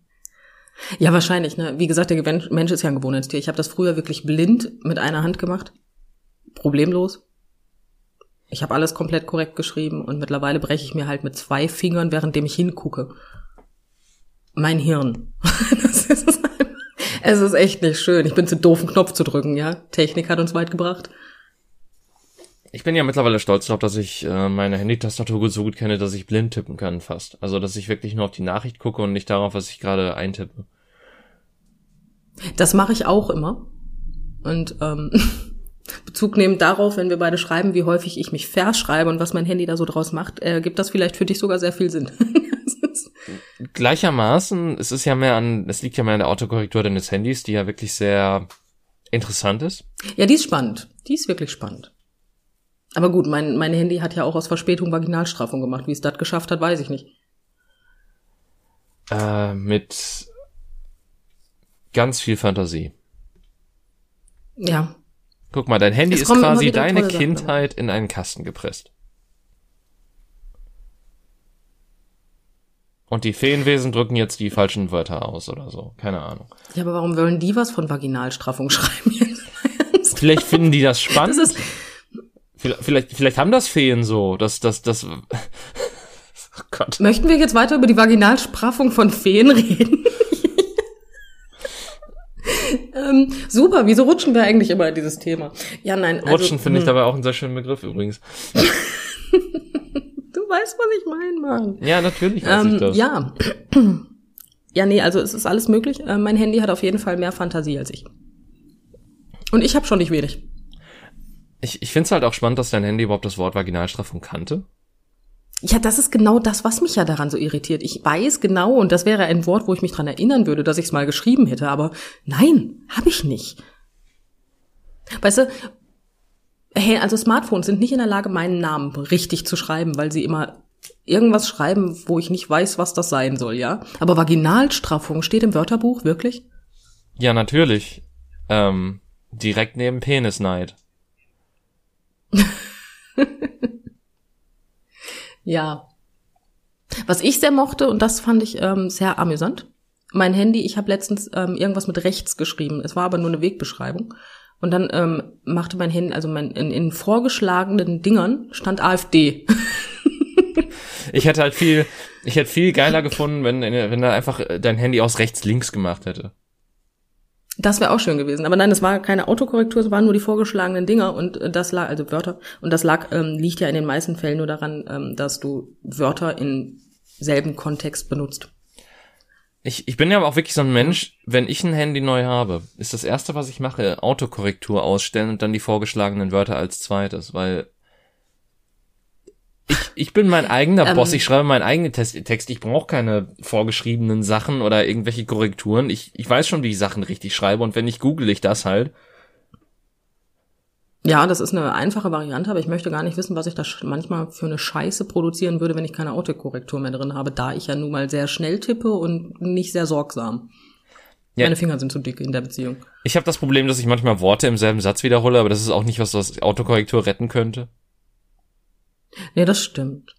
Ja, wahrscheinlich. Ne? Wie gesagt, der Mensch ist ja ein Gewohnheitstier. Ich habe das früher wirklich blind mit einer Hand gemacht. Problemlos. Ich habe alles komplett korrekt geschrieben und mittlerweile breche ich mir halt mit zwei Fingern, währenddem ich hingucke. Mein Hirn. das ist es ist echt nicht schön. Ich bin zu doof, einen Knopf zu drücken, ja. Technik hat uns weit gebracht.
Ich bin ja mittlerweile stolz darauf, dass ich äh, meine Handytastatur so gut kenne, dass ich blind tippen kann fast. Also, dass ich wirklich nur auf die Nachricht gucke und nicht darauf, was ich gerade eintippe.
Das mache ich auch immer. Und ähm, Bezug nehmend darauf, wenn wir beide schreiben, wie häufig ich mich verschreibe und was mein Handy da so draus macht, äh, gibt das vielleicht für dich sogar sehr viel Sinn.
Gleichermaßen, es ist ja mehr an, es liegt ja mehr an der Autokorrektur deines Handys, die ja wirklich sehr interessant ist.
Ja, die ist spannend. Die ist wirklich spannend. Aber gut, mein, mein Handy hat ja auch aus Verspätung Vaginalstraffung gemacht. Wie es das geschafft hat, weiß ich nicht.
Äh, mit ganz viel Fantasie.
Ja.
Guck mal, dein Handy es ist quasi deine Kindheit Sachen. in einen Kasten gepresst. Und die Feenwesen drücken jetzt die falschen Wörter aus oder so. Keine Ahnung.
Ja, aber warum wollen die was von Vaginalstraffung schreiben?
Vielleicht finden die das spannend. Das Vielleicht, vielleicht haben das Feen so, dass das, das.
Oh Gott. Möchten wir jetzt weiter über die Vaginalspraffung von Feen reden? ähm, super, wieso rutschen wir eigentlich immer in dieses Thema? Ja, nein.
Also, rutschen finde ich hm. dabei auch einen sehr schönen Begriff übrigens.
Du weißt, was ich meine, Mann.
Ja, natürlich weiß ähm, ich das.
Ja. ja, nee, also es ist alles möglich. Äh, mein Handy hat auf jeden Fall mehr Fantasie als ich. Und ich habe schon nicht wenig.
Ich, ich finde es halt auch spannend, dass dein Handy überhaupt das Wort Vaginalstraffung kannte.
Ja, das ist genau das, was mich ja daran so irritiert. Ich weiß genau, und das wäre ein Wort, wo ich mich dran erinnern würde, dass ich es mal geschrieben hätte, aber nein, habe ich nicht. Weißt du, also Smartphones sind nicht in der Lage, meinen Namen richtig zu schreiben, weil sie immer irgendwas schreiben, wo ich nicht weiß, was das sein soll, ja? Aber Vaginalstraffung steht im Wörterbuch, wirklich?
Ja, natürlich. Ähm, direkt neben Penisneid.
ja. Was ich sehr mochte, und das fand ich ähm, sehr amüsant, mein Handy, ich habe letztens ähm, irgendwas mit rechts geschrieben. Es war aber nur eine Wegbeschreibung. Und dann ähm, machte mein Handy, also mein, in, in vorgeschlagenen Dingern stand AfD.
ich hätte halt viel, ich hätte viel geiler gefunden, wenn, wenn er einfach dein Handy aus rechts links gemacht hätte.
Das wäre auch schön gewesen. Aber nein, es war keine Autokorrektur, es waren nur die vorgeschlagenen Dinger und äh, das lag, also Wörter. Und das lag, ähm, liegt ja in den meisten Fällen nur daran, ähm, dass du Wörter in selben Kontext benutzt.
Ich, ich bin ja aber auch wirklich so ein Mensch, wenn ich ein Handy neu habe, ist das erste, was ich mache, Autokorrektur ausstellen und dann die vorgeschlagenen Wörter als zweites, weil ich, ich bin mein eigener ähm, Boss, ich schreibe meinen eigenen Text, ich brauche keine vorgeschriebenen Sachen oder irgendwelche Korrekturen. Ich, ich weiß schon, wie ich Sachen richtig schreibe und wenn nicht, google ich das halt.
Ja, das ist eine einfache Variante, aber ich möchte gar nicht wissen, was ich da manchmal für eine Scheiße produzieren würde, wenn ich keine Autokorrektur mehr drin habe, da ich ja nun mal sehr schnell tippe und nicht sehr sorgsam. Ja. Meine Finger sind zu dick in der Beziehung.
Ich habe das Problem, dass ich manchmal Worte im selben Satz wiederhole, aber das ist auch nicht, was das Autokorrektur retten könnte.
Nee, das stimmt.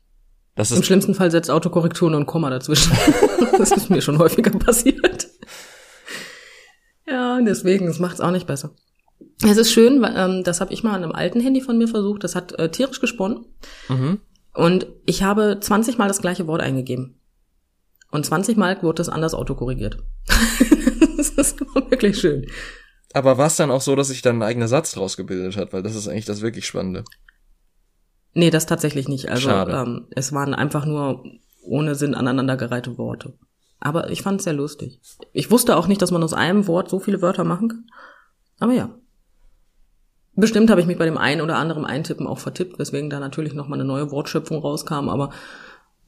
Das ist Im schlimmsten Fall setzt Autokorrektur nur ein Komma dazwischen. das ist mir schon häufiger passiert. Ja, deswegen, es macht es auch nicht besser. Es ist schön, ähm, das habe ich mal an einem alten Handy von mir versucht. Das hat äh, tierisch gesponnen. Mhm. Und ich habe 20 Mal das gleiche Wort eingegeben. Und 20 Mal wurde das anders autokorrigiert. das ist wirklich schön.
Aber war es dann auch so, dass sich dann ein eigener Satz draus gebildet hat? Weil das ist eigentlich das wirklich Spannende.
Nee, das tatsächlich nicht. Also ähm, es waren einfach nur ohne Sinn aneinandergereihte Worte. Aber ich fand es sehr lustig. Ich wusste auch nicht, dass man aus einem Wort so viele Wörter machen kann. Aber ja. Bestimmt habe ich mich bei dem einen oder anderen Eintippen auch vertippt, weswegen da natürlich nochmal eine neue Wortschöpfung rauskam. Aber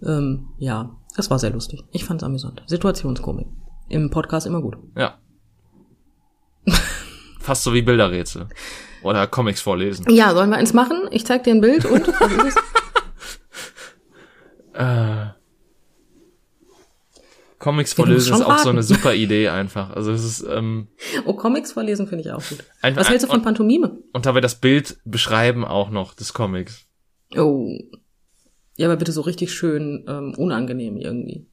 ähm, ja, das war sehr lustig. Ich fand es amüsant. Situationskomik. Im Podcast immer gut.
Ja. Fast so wie Bilderrätsel. Oder Comics vorlesen.
Ja, sollen wir eins machen? Ich zeig dir ein Bild und es?
äh, Comics vorlesen ist auch so eine super Idee einfach. Also es ist ähm,
Oh, Comics vorlesen finde ich auch gut. Einfach, Was hältst du von Pantomime?
Und dabei das Bild beschreiben auch noch des Comics.
Oh. Ja, aber bitte so richtig schön ähm, unangenehm irgendwie.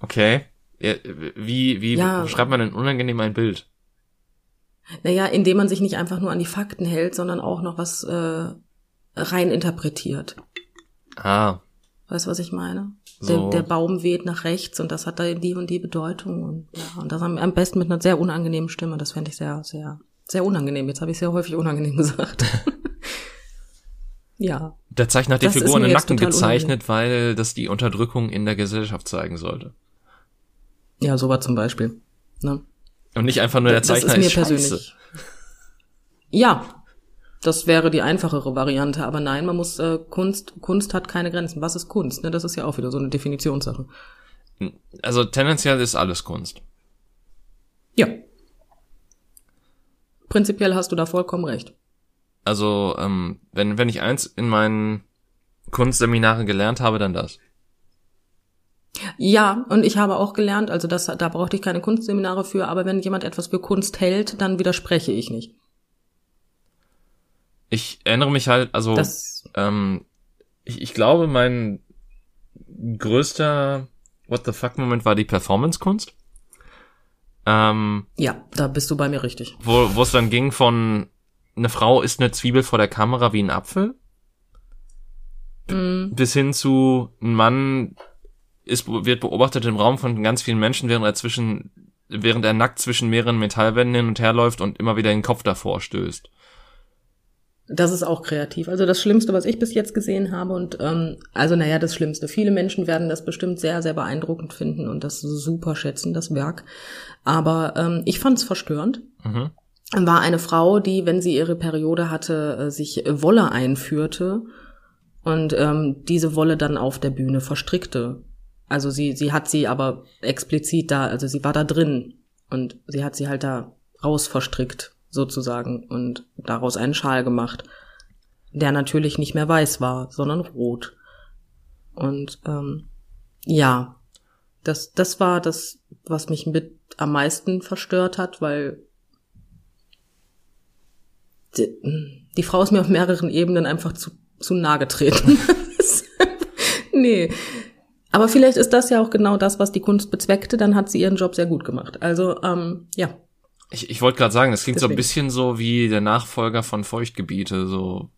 Okay. Ja, wie wie ja. schreibt man denn unangenehm ein Bild?
Naja, indem man sich nicht einfach nur an die Fakten hält, sondern auch noch was äh, rein interpretiert.
Ah.
Weißt du, was ich meine? So. Der, der Baum weht nach rechts und das hat da die und die Bedeutung und ja, und das am besten mit einer sehr unangenehmen Stimme. Das fände ich sehr, sehr, sehr unangenehm. Jetzt habe ich sehr häufig unangenehm gesagt. ja.
Der Zeichner hat die Figuren in Nacken gezeichnet, unangenehm. weil das die Unterdrückung in der Gesellschaft zeigen sollte.
Ja, so war zum Beispiel. Ne?
Und nicht einfach nur der Zeichner das ist, mir ist persönlich.
Ja, das wäre die einfachere Variante, aber nein, man muss äh, Kunst, Kunst hat keine Grenzen. Was ist Kunst? Ne? Das ist ja auch wieder so eine Definitionssache.
Also tendenziell ist alles Kunst.
Ja. Prinzipiell hast du da vollkommen recht.
Also, ähm, wenn, wenn ich eins in meinen Kunstseminaren gelernt habe, dann das.
Ja, und ich habe auch gelernt, also das, da brauchte ich keine Kunstseminare für, aber wenn jemand etwas für Kunst hält, dann widerspreche ich nicht
ich erinnere mich halt, also ähm, ich, ich glaube, mein größter What the fuck Moment war die Performance-Kunst.
Ähm, ja, da bist du bei mir richtig.
Wo wo es dann ging von eine Frau ist eine Zwiebel vor der Kamera wie ein Apfel mm. bis hin zu ein Mann ist wird beobachtet im Raum von ganz vielen Menschen, während er zwischen während er nackt zwischen mehreren Metallwänden hin und her läuft und immer wieder den Kopf davor stößt.
Das ist auch kreativ. Also das Schlimmste, was ich bis jetzt gesehen habe und ähm, also naja, das Schlimmste. Viele Menschen werden das bestimmt sehr, sehr beeindruckend finden und das super schätzen, das Werk. Aber ähm, ich fand es verstörend. Mhm. War eine Frau, die, wenn sie ihre Periode hatte, äh, sich Wolle einführte und ähm, diese Wolle dann auf der Bühne verstrickte. Also sie, sie hat sie aber explizit da, also sie war da drin und sie hat sie halt da raus verstrickt sozusagen und daraus einen Schal gemacht, der natürlich nicht mehr weiß war, sondern rot. Und ähm, ja, das, das war das, was mich mit am meisten verstört hat, weil die, die Frau ist mir auf mehreren Ebenen einfach zu, zu nahe getreten. nee. Aber vielleicht ist das ja auch genau das, was die Kunst bezweckte, dann hat sie ihren Job sehr gut gemacht. Also, ähm, ja,
ich, ich wollte gerade sagen, das klingt Deswegen. so ein bisschen so wie der Nachfolger von Feuchtgebiete, so.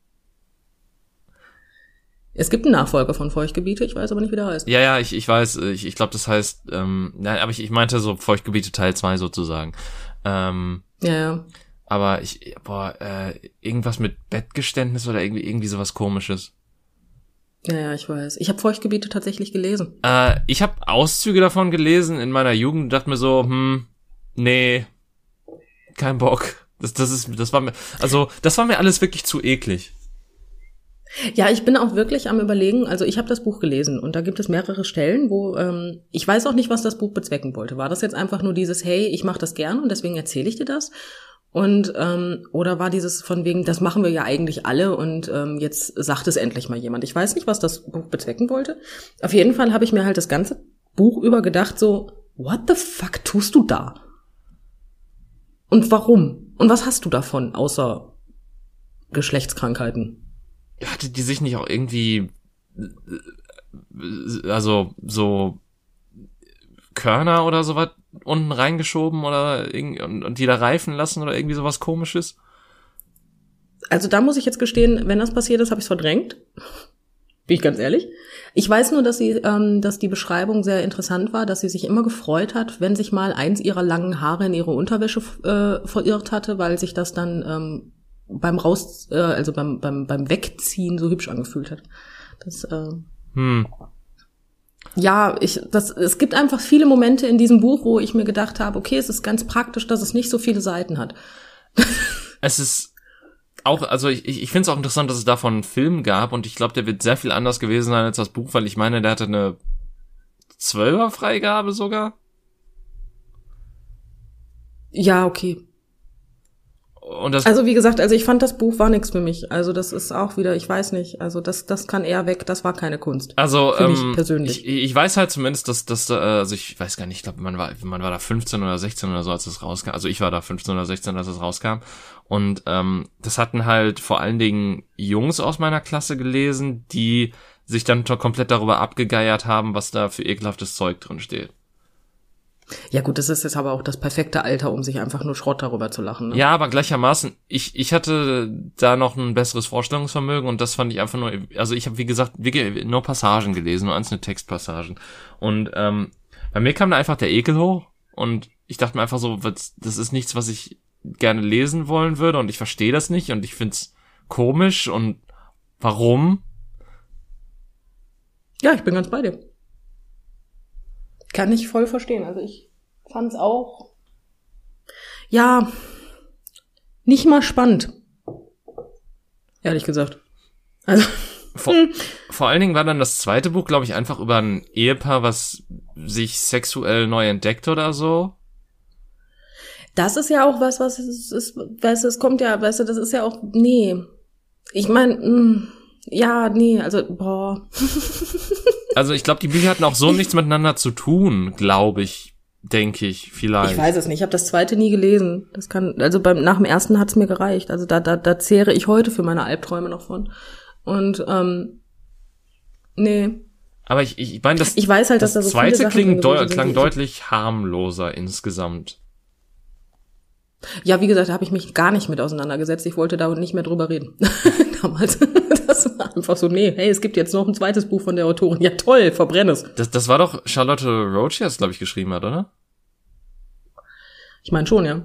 Es gibt einen Nachfolger von Feuchtgebiete, ich weiß aber nicht, wie der heißt.
Ja, ja, ich, ich weiß, ich, ich glaube, das heißt, ähm, nein, aber ich, ich meinte so Feuchtgebiete Teil 2 sozusagen. Ähm,
ja, ja.
Aber ich, boah, äh, irgendwas mit Bettgeständnis oder irgendwie, irgendwie sowas komisches.
Ja, ja, ich weiß. Ich habe Feuchtgebiete tatsächlich gelesen.
Äh, ich habe Auszüge davon gelesen in meiner Jugend und dachte mir so, hm, nee, kein Bock. Das, das ist, das war mir, also das war mir alles wirklich zu eklig.
Ja, ich bin auch wirklich am überlegen, also ich habe das Buch gelesen und da gibt es mehrere Stellen, wo ähm, ich weiß auch nicht, was das Buch bezwecken wollte. War das jetzt einfach nur dieses, hey, ich mache das gern und deswegen erzähle ich dir das? Und ähm, oder war dieses von wegen, das machen wir ja eigentlich alle und ähm, jetzt sagt es endlich mal jemand. Ich weiß nicht, was das Buch bezwecken wollte. Auf jeden Fall habe ich mir halt das ganze Buch über gedacht, so, what the fuck tust du da? Und warum? Und was hast du davon, außer Geschlechtskrankheiten?
Hatte die sich nicht auch irgendwie, also so Körner oder sowas unten reingeschoben oder und, und die da reifen lassen oder irgendwie sowas komisches?
Also da muss ich jetzt gestehen, wenn das passiert ist, habe ich es verdrängt. Bin ich ganz ehrlich. Ich weiß nur, dass sie, ähm, dass die Beschreibung sehr interessant war, dass sie sich immer gefreut hat, wenn sich mal eins ihrer langen Haare in ihre Unterwäsche äh, verirrt hatte, weil sich das dann ähm, beim Raus, äh, also beim, beim, beim Wegziehen so hübsch angefühlt hat. Das, äh, hm. Ja, ich, das, es gibt einfach viele Momente in diesem Buch, wo ich mir gedacht habe, okay, es ist ganz praktisch, dass es nicht so viele Seiten hat.
Es ist auch, also ich, ich finde es auch interessant, dass es davon einen Film gab und ich glaube, der wird sehr viel anders gewesen sein als das Buch, weil ich meine, der hatte eine Zwölfer-Freigabe sogar.
Ja, okay. Und das also wie gesagt, also ich fand das Buch war nichts für mich. Also das ist auch wieder, ich weiß nicht, also das das kann eher weg. Das war keine Kunst.
Also für ähm, mich persönlich. Ich, ich weiß halt zumindest, dass dass äh, also ich weiß gar nicht, ich glaube man war man war da 15 oder 16 oder so, als es rauskam. Also ich war da 15 oder 16, als es rauskam. Und ähm, das hatten halt vor allen Dingen Jungs aus meiner Klasse gelesen, die sich dann komplett darüber abgegeiert haben, was da für ekelhaftes Zeug drin steht.
Ja gut, das ist jetzt aber auch das perfekte Alter, um sich einfach nur Schrott darüber zu lachen. Ne?
Ja, aber gleichermaßen, ich, ich hatte da noch ein besseres Vorstellungsvermögen und das fand ich einfach nur, also ich habe wie gesagt wirklich nur Passagen gelesen, nur einzelne Textpassagen. Und ähm, bei mir kam da einfach der Ekel hoch und ich dachte mir einfach so, das ist nichts, was ich gerne lesen wollen würde und ich verstehe das nicht und ich find's komisch und warum?
Ja, ich bin ganz bei dir. Kann ich voll verstehen. Also ich fand's auch, ja, nicht mal spannend. Ehrlich gesagt. Also.
Vor, vor allen Dingen war dann das zweite Buch, glaube ich, einfach über ein Ehepaar, was sich sexuell neu entdeckt oder so.
Das ist ja auch was, was es ist, weißt du, es kommt ja, weißt du, das ist ja auch, nee. Ich meine, hm, ja, nee, also, boah.
Also ich glaube, die Bücher hatten auch so nichts miteinander zu tun, glaube ich, denke ich, vielleicht.
Ich weiß es nicht, ich habe das zweite nie gelesen. Das kann, also beim nach dem ersten hat's mir gereicht. Also da, da, da zehre ich heute für meine Albträume noch von. Und ähm, nee.
Aber ich, ich meine, das,
ich weiß halt, dass
das
da
so zweite klingt deu klang deutlich harmloser insgesamt.
Ja, wie gesagt, da habe ich mich gar nicht mit auseinandergesetzt. Ich wollte da nicht mehr drüber reden. Damals. Das war einfach so, nee, hey, es gibt jetzt noch ein zweites Buch von der Autorin. Ja, toll, verbrenn es.
Das, das war doch Charlotte Roach, die das, glaube ich, geschrieben hat, oder?
Ich meine schon, ja.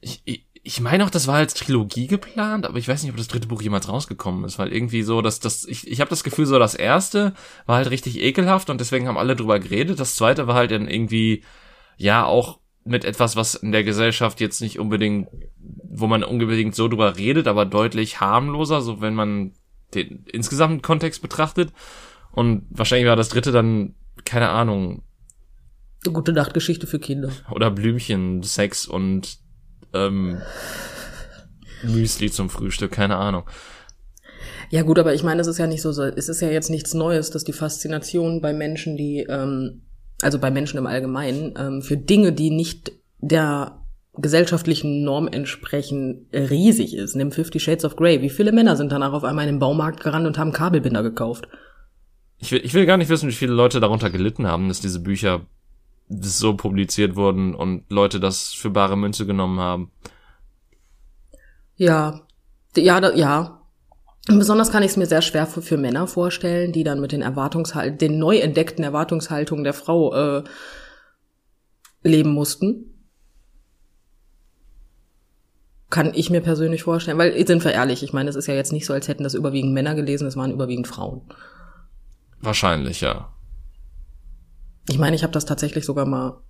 Ich, ich, ich meine auch, das war als Trilogie geplant, aber ich weiß nicht, ob das dritte Buch jemals rausgekommen ist, weil irgendwie so, dass das, ich, ich habe das Gefühl, so das erste war halt richtig ekelhaft und deswegen haben alle drüber geredet. Das zweite war halt dann irgendwie, ja, auch mit etwas, was in der Gesellschaft jetzt nicht unbedingt, wo man unbedingt so drüber redet, aber deutlich harmloser, so wenn man den insgesamten Kontext betrachtet. Und wahrscheinlich war das dritte dann, keine Ahnung.
Eine gute Nachtgeschichte für Kinder.
Oder Blümchen, Sex und ähm, Müsli zum Frühstück, keine Ahnung.
Ja gut, aber ich meine, es ist ja nicht so, es ist ja jetzt nichts Neues, dass die Faszination bei Menschen, die ähm, also bei Menschen im Allgemeinen, ähm, für Dinge, die nicht der gesellschaftlichen Norm entsprechen, riesig ist. Nimm Fifty Shades of Grey. Wie viele Männer sind danach auf einmal in den Baumarkt gerannt und haben Kabelbinder gekauft?
Ich will, ich will gar nicht wissen, wie viele Leute darunter gelitten haben, dass diese Bücher so publiziert wurden und Leute das für bare Münze genommen haben.
Ja, ja, da, ja, Besonders kann ich es mir sehr schwer für, für, Männer vorstellen, die dann mit den Erwartungshaltungen, den neu entdeckten Erwartungshaltungen der Frau äh, leben mussten. Kann ich mir persönlich vorstellen, weil sind wir ehrlich, ich meine, es ist ja jetzt nicht so, als hätten das überwiegend Männer gelesen, es waren überwiegend Frauen.
Wahrscheinlich, ja.
Ich meine, ich habe das tatsächlich sogar mal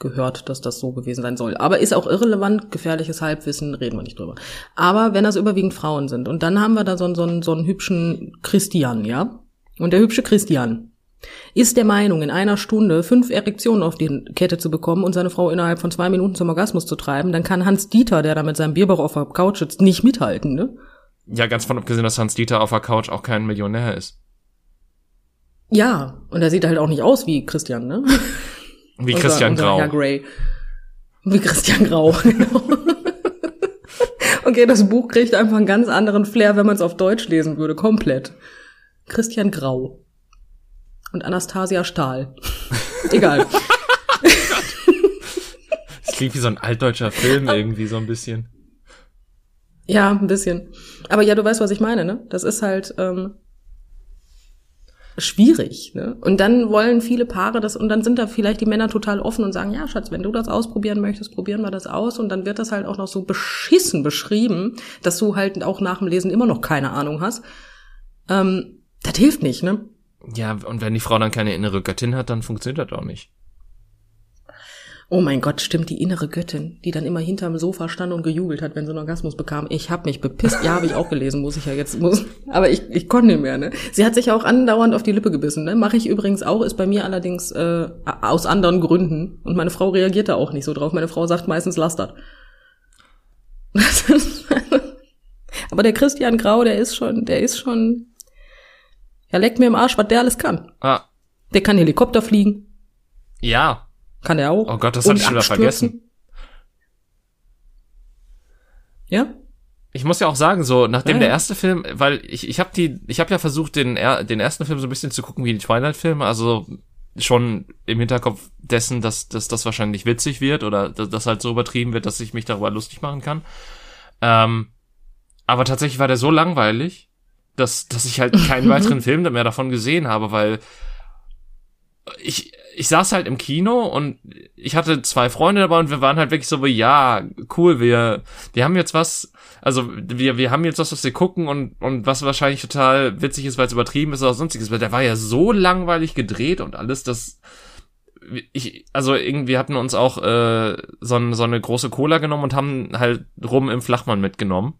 gehört, dass das so gewesen sein soll. Aber ist auch irrelevant, gefährliches Halbwissen, reden wir nicht drüber. Aber wenn das überwiegend Frauen sind und dann haben wir da so, so, so einen hübschen Christian, ja? Und der hübsche Christian ist der Meinung, in einer Stunde fünf Erektionen auf die Kette zu bekommen und seine Frau innerhalb von zwei Minuten zum Orgasmus zu treiben, dann kann Hans Dieter, der da mit seinem Bierbauch auf der Couch sitzt, nicht mithalten, ne?
Ja, ganz von abgesehen, dass Hans Dieter auf der Couch auch kein Millionär ist.
Ja, und er sieht halt auch nicht aus wie Christian, ne?
Wie Christian unser, unser Grau. Herr Grey.
Wie Christian Grau, genau. okay, das Buch kriegt einfach einen ganz anderen Flair, wenn man es auf Deutsch lesen würde, komplett. Christian Grau. Und Anastasia Stahl. Egal.
Das klingt wie so ein altdeutscher Film irgendwie so ein bisschen.
Ja, ein bisschen. Aber ja, du weißt, was ich meine, ne? Das ist halt ähm, schwierig. Ne? Und dann wollen viele Paare das und dann sind da vielleicht die Männer total offen und sagen, ja, Schatz, wenn du das ausprobieren möchtest, probieren wir das aus. Und dann wird das halt auch noch so beschissen beschrieben, dass du halt auch nach dem Lesen immer noch keine Ahnung hast. Ähm, das hilft nicht, ne?
Ja, und wenn die Frau dann keine innere Göttin hat, dann funktioniert das auch nicht.
Oh mein Gott, stimmt, die innere Göttin, die dann immer hinterm Sofa stand und gejubelt hat, wenn sie einen Orgasmus bekam. Ich hab mich bepisst. Ja, habe ich auch gelesen, muss ich ja jetzt, muss. Aber ich, ich konnte nicht mehr, ne? Sie hat sich auch andauernd auf die Lippe gebissen, ne? Mache ich übrigens auch, ist bei mir allerdings äh, aus anderen Gründen. Und meine Frau reagiert da auch nicht so drauf. Meine Frau sagt meistens, das. Aber der Christian Grau, der ist schon, der ist schon, er leckt mir im Arsch, was der alles kann. Ah. Der kann Helikopter fliegen.
Ja,
kann er auch.
Oh Gott, das hatte ich schon wieder vergessen.
Ja?
Ich muss ja auch sagen, so nachdem ja, der erste Film, weil ich ich habe die ich habe ja versucht den den ersten Film so ein bisschen zu gucken wie die Twilight Filme, also schon im Hinterkopf dessen, dass, dass das wahrscheinlich witzig wird oder dass das halt so übertrieben wird, dass ich mich darüber lustig machen kann. Ähm, aber tatsächlich war der so langweilig, dass dass ich halt keinen weiteren Film mehr davon gesehen habe, weil ich, ich saß halt im Kino und ich hatte zwei Freunde dabei und wir waren halt wirklich so, ja, cool, wir, wir haben jetzt was, also wir, wir haben jetzt was, was wir gucken und, und was wahrscheinlich total witzig ist, weil es übertrieben ist oder sonstiges, weil der war ja so langweilig gedreht und alles, dass ich, also irgendwie hatten uns auch äh, so, so eine große Cola genommen und haben halt rum im Flachmann mitgenommen.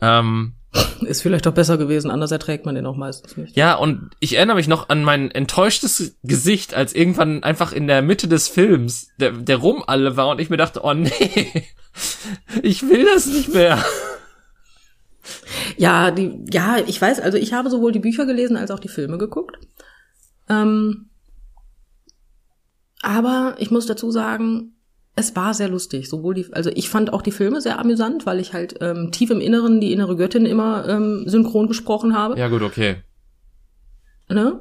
Ähm,
ist vielleicht doch besser gewesen, anders erträgt man den auch meistens nicht.
Ja, und ich erinnere mich noch an mein enttäuschtes Gesicht, als irgendwann einfach in der Mitte des Films der, der Rum alle war und ich mir dachte, oh nee, ich will das nicht mehr.
Ja, die, ja, ich weiß, also ich habe sowohl die Bücher gelesen als auch die Filme geguckt. Ähm, aber ich muss dazu sagen, es war sehr lustig, sowohl die, also ich fand auch die Filme sehr amüsant, weil ich halt ähm, tief im Inneren die innere Göttin immer ähm, synchron gesprochen habe.
Ja gut, okay.
Ne?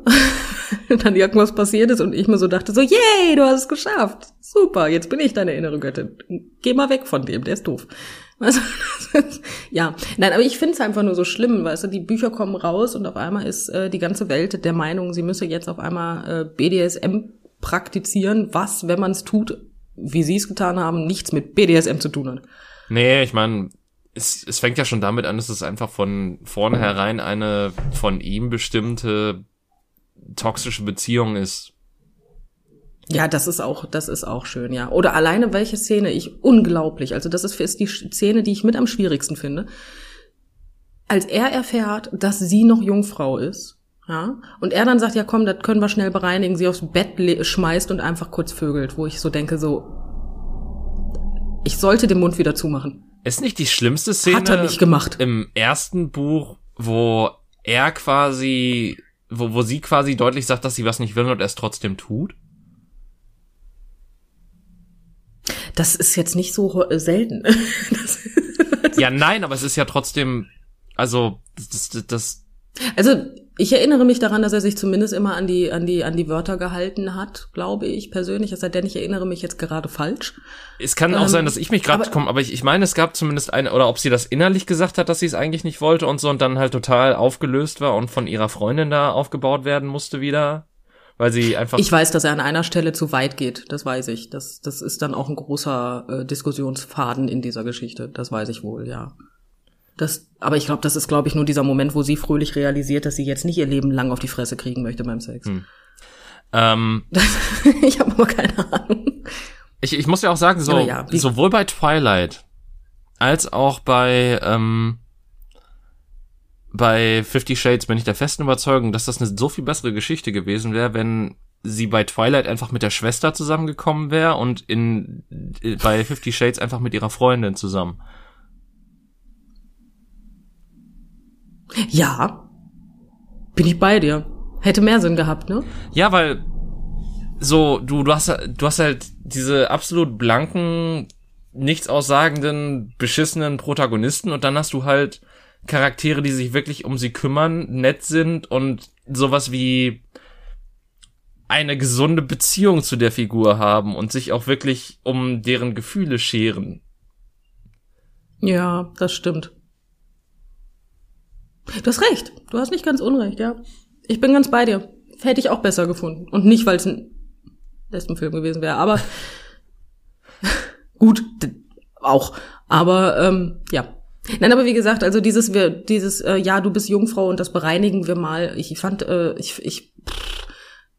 dann irgendwas passiert ist und ich mir so dachte so, yay, du hast es geschafft, super, jetzt bin ich deine innere Göttin. Geh mal weg von dem, der ist doof. Also, ja, nein, aber ich finde es einfach nur so schlimm, weißt du, die Bücher kommen raus und auf einmal ist äh, die ganze Welt der Meinung, sie müsse jetzt auf einmal äh, BDSM praktizieren, was, wenn man es tut, wie sie es getan haben, nichts mit BDSM zu tun hat.
Nee, ich meine, es, es fängt ja schon damit an, dass es einfach von vornherein eine von ihm bestimmte toxische Beziehung ist.
Ja, das ist auch, das ist auch schön, ja. Oder alleine welche Szene ich unglaublich, also das ist, ist die Szene, die ich mit am schwierigsten finde. Als er erfährt, dass sie noch Jungfrau ist, ja, und er dann sagt, ja komm, das können wir schnell bereinigen, sie aufs Bett schmeißt und einfach kurz vögelt, wo ich so denke, so, ich sollte den Mund wieder zumachen.
Ist nicht die schlimmste Szene
Hat er nicht gemacht.
im ersten Buch, wo er quasi, wo, wo sie quasi deutlich sagt, dass sie was nicht will und er es trotzdem tut?
Das ist jetzt nicht so selten.
ja, nein, aber es ist ja trotzdem, also, das, das, das
also ich erinnere mich daran, dass er sich zumindest immer an die, an die, an die Wörter gehalten hat, glaube ich persönlich. Es sei denn, ich erinnere mich jetzt gerade falsch.
Es kann ähm, auch sein, dass ich mich gerade komme, aber ich, ich meine, es gab zumindest eine, oder ob sie das innerlich gesagt hat, dass sie es eigentlich nicht wollte und so und dann halt total aufgelöst war und von ihrer Freundin da aufgebaut werden musste wieder. Weil sie einfach.
Ich weiß, dass er an einer Stelle zu weit geht, das weiß ich. Das, das ist dann auch ein großer äh, Diskussionsfaden in dieser Geschichte. Das weiß ich wohl, ja. Das, aber ich glaube, das ist, glaube ich, nur dieser Moment, wo sie fröhlich realisiert, dass sie jetzt nicht ihr Leben lang auf die Fresse kriegen möchte beim Sex. Hm.
Ähm,
ich habe aber keine Ahnung.
Ich, ich muss ja auch sagen, so, ja, sowohl bei Twilight als auch bei ähm, bei Fifty Shades bin ich der festen Überzeugung, dass das eine so viel bessere Geschichte gewesen wäre, wenn sie bei Twilight einfach mit der Schwester zusammengekommen wäre und in bei Fifty Shades einfach mit ihrer Freundin zusammen.
Ja, bin ich bei dir. Hätte mehr Sinn gehabt, ne?
Ja, weil so, du, du hast, du hast halt diese absolut blanken, nichts aussagenden, beschissenen Protagonisten und dann hast du halt Charaktere, die sich wirklich um sie kümmern, nett sind und sowas wie eine gesunde Beziehung zu der Figur haben und sich auch wirklich um deren Gefühle scheren.
Ja, das stimmt. Du hast recht. Du hast nicht ganz unrecht, ja. Ich bin ganz bei dir. Hätte ich auch besser gefunden. Und nicht, weil es ein Lesbenfilm gewesen wäre, aber gut, auch. Aber ähm, ja. Nein, aber wie gesagt, also dieses, wir, dieses, äh, ja, du bist Jungfrau und das bereinigen wir mal. Ich fand, äh, ich, ich,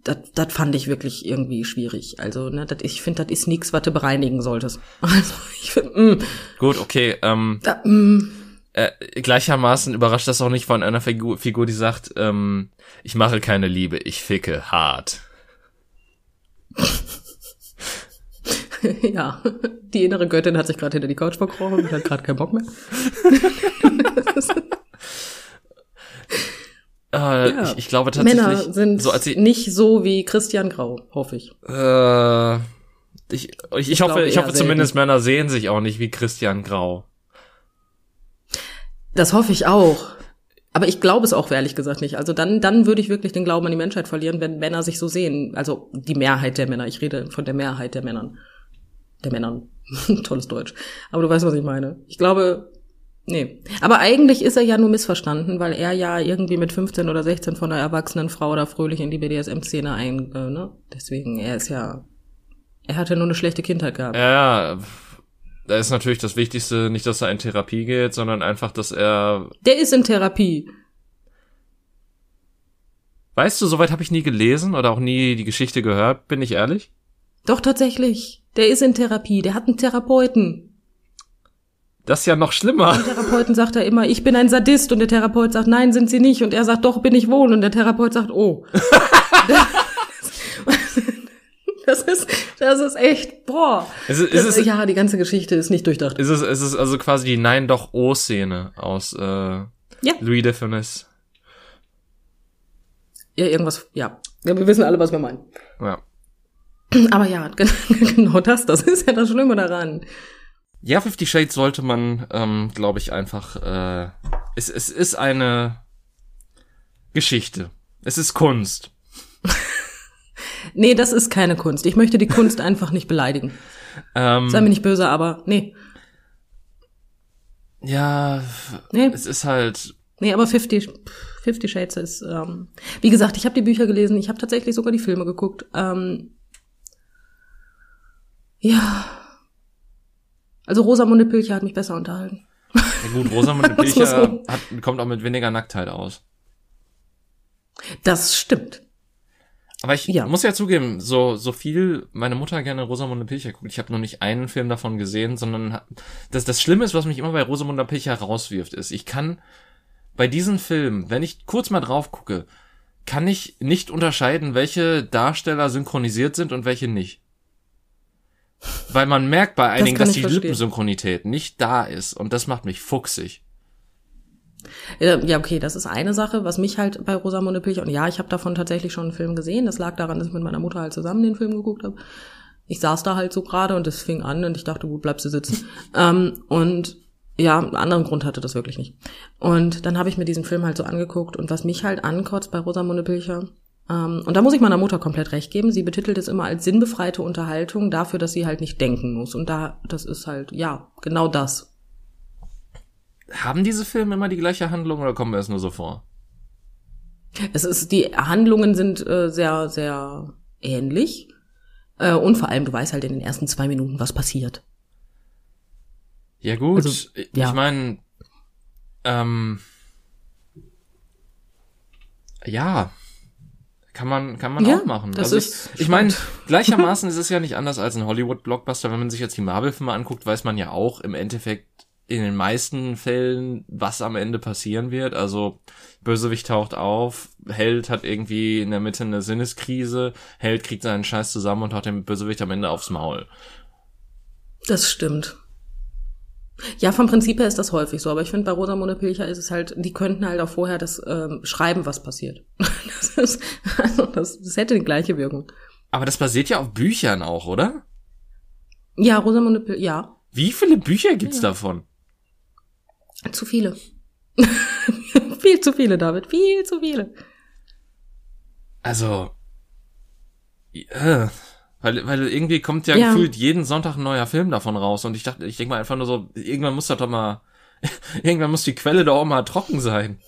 das, fand ich wirklich irgendwie schwierig. Also, ne, dat, ich finde, das ist nichts, was du bereinigen solltest. Also, ich
finde, mm. Gut, okay. Ähm, da, mm. Äh, gleichermaßen überrascht das auch nicht von einer Figur, Figur die sagt, ähm, ich mache keine Liebe, ich ficke hart.
ja, die innere Göttin hat sich gerade hinter die Couch verkrochen und hat gerade keinen Bock mehr.
äh, ja. ich, ich, glaube tatsächlich.
Männer sind so, als ich, nicht so wie Christian Grau, hoffe ich.
Äh, ich, ich, ich, ich hoffe, ich hoffe zumindest Männer sehen sich auch nicht wie Christian Grau.
Das hoffe ich auch. Aber ich glaube es auch ehrlich gesagt nicht. Also dann, dann würde ich wirklich den Glauben an die Menschheit verlieren, wenn Männer sich so sehen. Also die Mehrheit der Männer. Ich rede von der Mehrheit der Männern. Der Männern. Tolles Deutsch. Aber du weißt, was ich meine. Ich glaube, nee. Aber eigentlich ist er ja nur missverstanden, weil er ja irgendwie mit 15 oder 16 von einer erwachsenen Frau da fröhlich in die BDSM-Szene ein, äh, ne? Deswegen, er ist ja, er hatte nur eine schlechte Kindheit gehabt.
Ja, da ist natürlich das Wichtigste nicht, dass er in Therapie geht, sondern einfach, dass er.
Der ist in Therapie.
Weißt du, soweit habe ich nie gelesen oder auch nie die Geschichte gehört, bin ich ehrlich?
Doch, tatsächlich. Der ist in Therapie, der hat einen Therapeuten.
Das ist ja noch schlimmer.
Der Therapeuten sagt er immer, ich bin ein Sadist und der Therapeut sagt, nein, sind Sie nicht und er sagt, doch, bin ich wohl und der Therapeut sagt, oh. Das ist, das ist echt, boah.
Ist ist
das, es, ja, die ganze Geschichte ist nicht durchdacht.
Ist es, ist es also quasi die Nein doch O Szene aus äh, ja. Louis de Funès.
Ja, irgendwas, ja. ja. Wir wissen alle, was wir meinen.
Ja.
Aber ja, genau das, das ist ja das Schlimme daran.
Ja, Fifty Shades sollte man, ähm, glaube ich, einfach. Äh, es, es ist eine Geschichte. Es ist Kunst.
Nee, das ist keine Kunst. Ich möchte die Kunst einfach nicht beleidigen. Ähm, Sei mir nicht böse, aber nee.
Ja, nee. es ist halt.
Nee, aber Fifty, Fifty Shades ist, ähm, wie gesagt, ich habe die Bücher gelesen, ich habe tatsächlich sogar die Filme geguckt. Ähm, ja. Also Rosamunde Pilcher hat mich besser unterhalten.
Ja gut, Rosamunde Pilcher hat, kommt auch mit weniger Nacktheit aus.
Das stimmt.
Aber ich ja. muss ja zugeben, so, so viel meine Mutter gerne Rosamunde Pilcher guckt. Ich habe noch nicht einen Film davon gesehen, sondern das, das Schlimme ist, was mich immer bei Rosamunde Pilcher rauswirft, ist, ich kann bei diesen Filmen, wenn ich kurz mal drauf gucke, kann ich nicht unterscheiden, welche Darsteller synchronisiert sind und welche nicht. Weil man merkt bei einigen, das dass die verstehen. Lippensynchronität nicht da ist und das macht mich fuchsig.
Ja, okay, das ist eine Sache, was mich halt bei Rosamunde Pilcher, und ja, ich habe davon tatsächlich schon einen Film gesehen, das lag daran, dass ich mit meiner Mutter halt zusammen den Film geguckt habe. Ich saß da halt so gerade und es fing an und ich dachte, gut, bleibst du sitzen. ähm, und ja, einen anderen Grund hatte das wirklich nicht. Und dann habe ich mir diesen Film halt so angeguckt und was mich halt ankotzt bei Rosamunde Pilcher, ähm, und da muss ich meiner Mutter komplett recht geben, sie betitelt es immer als sinnbefreite Unterhaltung dafür, dass sie halt nicht denken muss. Und da, das ist halt, ja, genau das.
Haben diese Filme immer die gleiche Handlung oder kommen wir es nur so vor?
Es ist, die Handlungen sind äh, sehr, sehr ähnlich. Äh, und vor allem, du weißt halt in den ersten zwei Minuten, was passiert.
Ja, gut. Also, ich ja. meine, ähm, ja, kann man, kann man ja, auch machen.
Das also ist
ich, ich meine, gleichermaßen ist es ja nicht anders als ein Hollywood-Blockbuster. Wenn man sich jetzt die Marvel-Filme anguckt, weiß man ja auch im Endeffekt, in den meisten Fällen, was am Ende passieren wird. Also Bösewicht taucht auf, Held hat irgendwie in der Mitte eine Sinneskrise, Held kriegt seinen Scheiß zusammen und haut den Bösewicht am Ende aufs Maul.
Das stimmt. Ja, vom Prinzip her ist das häufig so, aber ich finde, bei Rosamunde Pilcher ist es halt, die könnten halt auch vorher das ähm, schreiben, was passiert. Das, ist, also das, das hätte die gleiche Wirkung.
Aber das basiert ja auf Büchern auch, oder?
Ja, Rosamunde Pilcher, ja.
Wie viele Bücher gibt's ja. davon?
Zu viele. viel zu viele, David, viel zu viele.
Also, ja, weil, weil irgendwie kommt ja, ja, gefühlt jeden Sonntag ein neuer Film davon raus und ich dachte, ich denke mal einfach nur so, irgendwann muss das doch mal, irgendwann muss die Quelle doch auch mal trocken sein.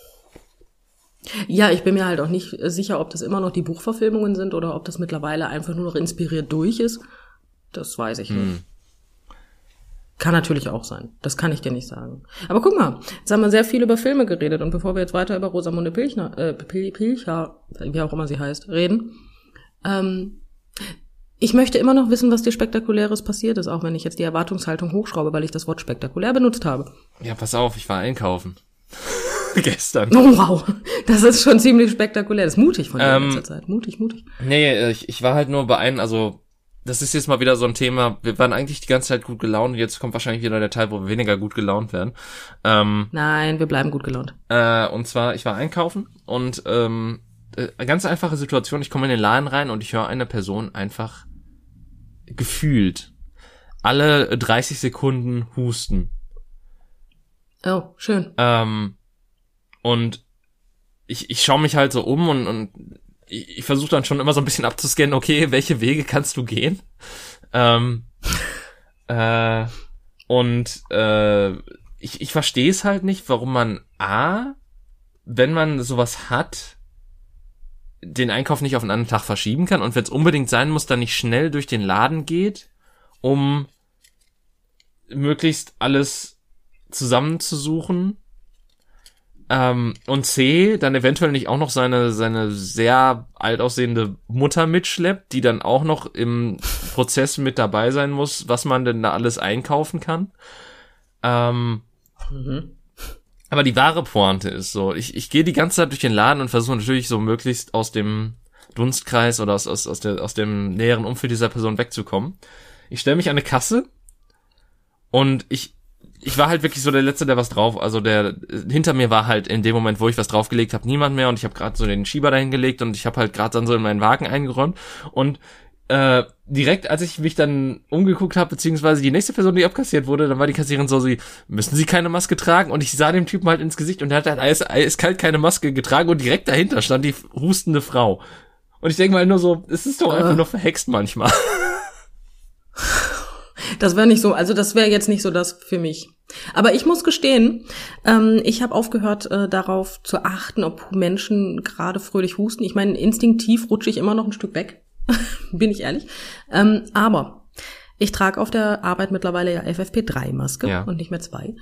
Ja, ich bin mir halt auch nicht sicher, ob das immer noch die Buchverfilmungen sind oder ob das mittlerweile einfach nur noch inspiriert durch ist. Das weiß ich hm. nicht. Kann natürlich auch sein. Das kann ich dir nicht sagen. Aber guck mal, jetzt haben wir sehr viel über Filme geredet und bevor wir jetzt weiter über Rosamunde Pilchner, äh, Pilcher, wie auch immer sie heißt, reden, ähm, ich möchte immer noch wissen, was dir Spektakuläres passiert ist, auch wenn ich jetzt die Erwartungshaltung hochschraube, weil ich das Wort spektakulär benutzt habe.
Ja, pass auf, ich war einkaufen. Gestern.
Oh wow, das ist schon ziemlich spektakulär. Das ist mutig von dir ähm, in letzter Zeit. Mutig, mutig.
Nee, ich, ich war halt nur bei einem, also das ist jetzt mal wieder so ein Thema. Wir waren eigentlich die ganze Zeit gut gelaunt. Jetzt kommt wahrscheinlich wieder der Teil, wo wir weniger gut gelaunt werden.
Ähm, Nein, wir bleiben gut gelaunt.
Äh, und zwar, ich war einkaufen und ähm, äh, ganz einfache Situation. Ich komme in den Laden rein und ich höre eine Person einfach gefühlt alle 30 Sekunden husten.
Oh, schön.
Ähm, und ich, ich schaue mich halt so um und, und ich, ich versuche dann schon immer so ein bisschen abzuscannen, okay, welche Wege kannst du gehen? Ähm, äh, und äh, ich, ich verstehe es halt nicht, warum man A, wenn man sowas hat, den Einkauf nicht auf einen anderen Tag verschieben kann und wenn es unbedingt sein muss, dann nicht schnell durch den Laden geht, um möglichst alles zusammenzusuchen. Ähm, und C, dann eventuell nicht auch noch seine, seine sehr alt aussehende Mutter mitschleppt, die dann auch noch im Prozess mit dabei sein muss, was man denn da alles einkaufen kann. Ähm, mhm. Aber die wahre Pointe ist so, ich, ich gehe die ganze Zeit durch den Laden und versuche natürlich so möglichst aus dem Dunstkreis oder aus, aus, aus, der, aus dem näheren Umfeld dieser Person wegzukommen. Ich stelle mich an eine Kasse und ich, ich war halt wirklich so der Letzte, der was drauf, also der hinter mir war halt in dem Moment, wo ich was draufgelegt habe, niemand mehr und ich habe gerade so den Schieber dahin gelegt und ich habe halt gerade dann so in meinen Wagen eingeräumt und äh, direkt als ich mich dann umgeguckt habe, beziehungsweise die nächste Person, die abkassiert wurde, dann war die Kassiererin so, sie, müssen sie keine Maske tragen? Und ich sah dem Typen halt ins Gesicht und er hat halt alles, eiskalt keine Maske getragen und direkt dahinter stand die hustende Frau. Und ich denke mal nur so, es ist doch einfach äh. nur verhext manchmal.
Das wäre nicht so, also das wäre jetzt nicht so das für mich. Aber ich muss gestehen, ähm, ich habe aufgehört äh, darauf zu achten, ob Menschen gerade fröhlich husten. Ich meine, instinktiv rutsche ich immer noch ein Stück weg. bin ich ehrlich. Ähm, aber ich trage auf der Arbeit mittlerweile ja FFP3-Maske ja. und nicht mehr zwei.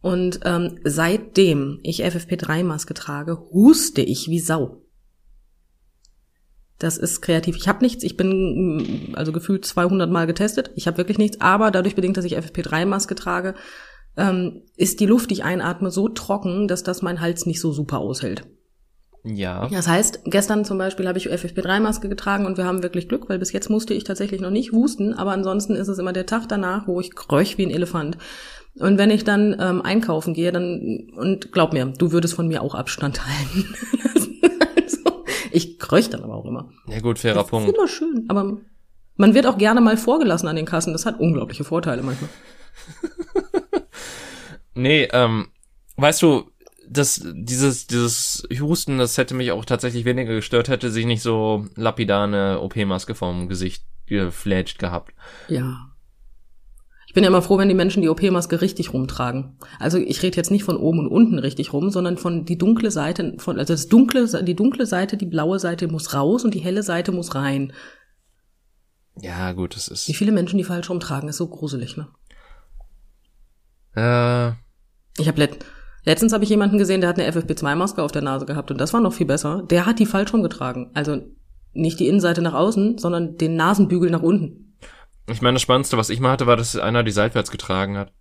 Und ähm, seitdem ich FFP3-Maske trage, huste ich wie Sau. Das ist kreativ. Ich habe nichts. Ich bin mm, also gefühlt 200 Mal getestet. Ich habe wirklich nichts. Aber dadurch bedingt, dass ich FFP3-Maske trage, ähm, ist die Luft, die ich einatme, so trocken, dass das mein Hals nicht so super aushält.
Ja.
Das heißt, gestern zum Beispiel habe ich FFP3-Maske getragen und wir haben wirklich Glück, weil bis jetzt musste ich tatsächlich noch nicht husten, aber ansonsten ist es immer der Tag danach, wo ich kröch wie ein Elefant. Und wenn ich dann ähm, einkaufen gehe, dann, und glaub mir, du würdest von mir auch Abstand halten. Also, ich kröch dann aber auch immer.
Ja gut, fairer das Punkt.
ist immer schön, aber man wird auch gerne mal vorgelassen an den Kassen. Das hat unglaubliche Vorteile manchmal.
nee, ähm, weißt du, das, dieses, dieses Husten, das hätte mich auch tatsächlich weniger gestört, hätte sich nicht so lapidar eine OP-Maske vom Gesicht geflätscht gehabt.
Ja. Ich bin ja immer froh, wenn die Menschen die OP-Maske richtig rumtragen. Also ich rede jetzt nicht von oben und unten richtig rum, sondern von die dunkle Seite, von, also das dunkle, die dunkle Seite, die blaue Seite muss raus und die helle Seite muss rein.
Ja, gut, das ist.
Wie viele Menschen die falsch rumtragen, ist so gruselig, ne?
Äh.
Ich habe Letztens habe ich jemanden gesehen, der hat eine FFP2-Maske auf der Nase gehabt und das war noch viel besser. Der hat die falsch rumgetragen. Also nicht die Innenseite nach außen, sondern den Nasenbügel nach unten.
Ich meine, das Spannendste, was ich mal hatte, war, dass einer die seitwärts getragen hat.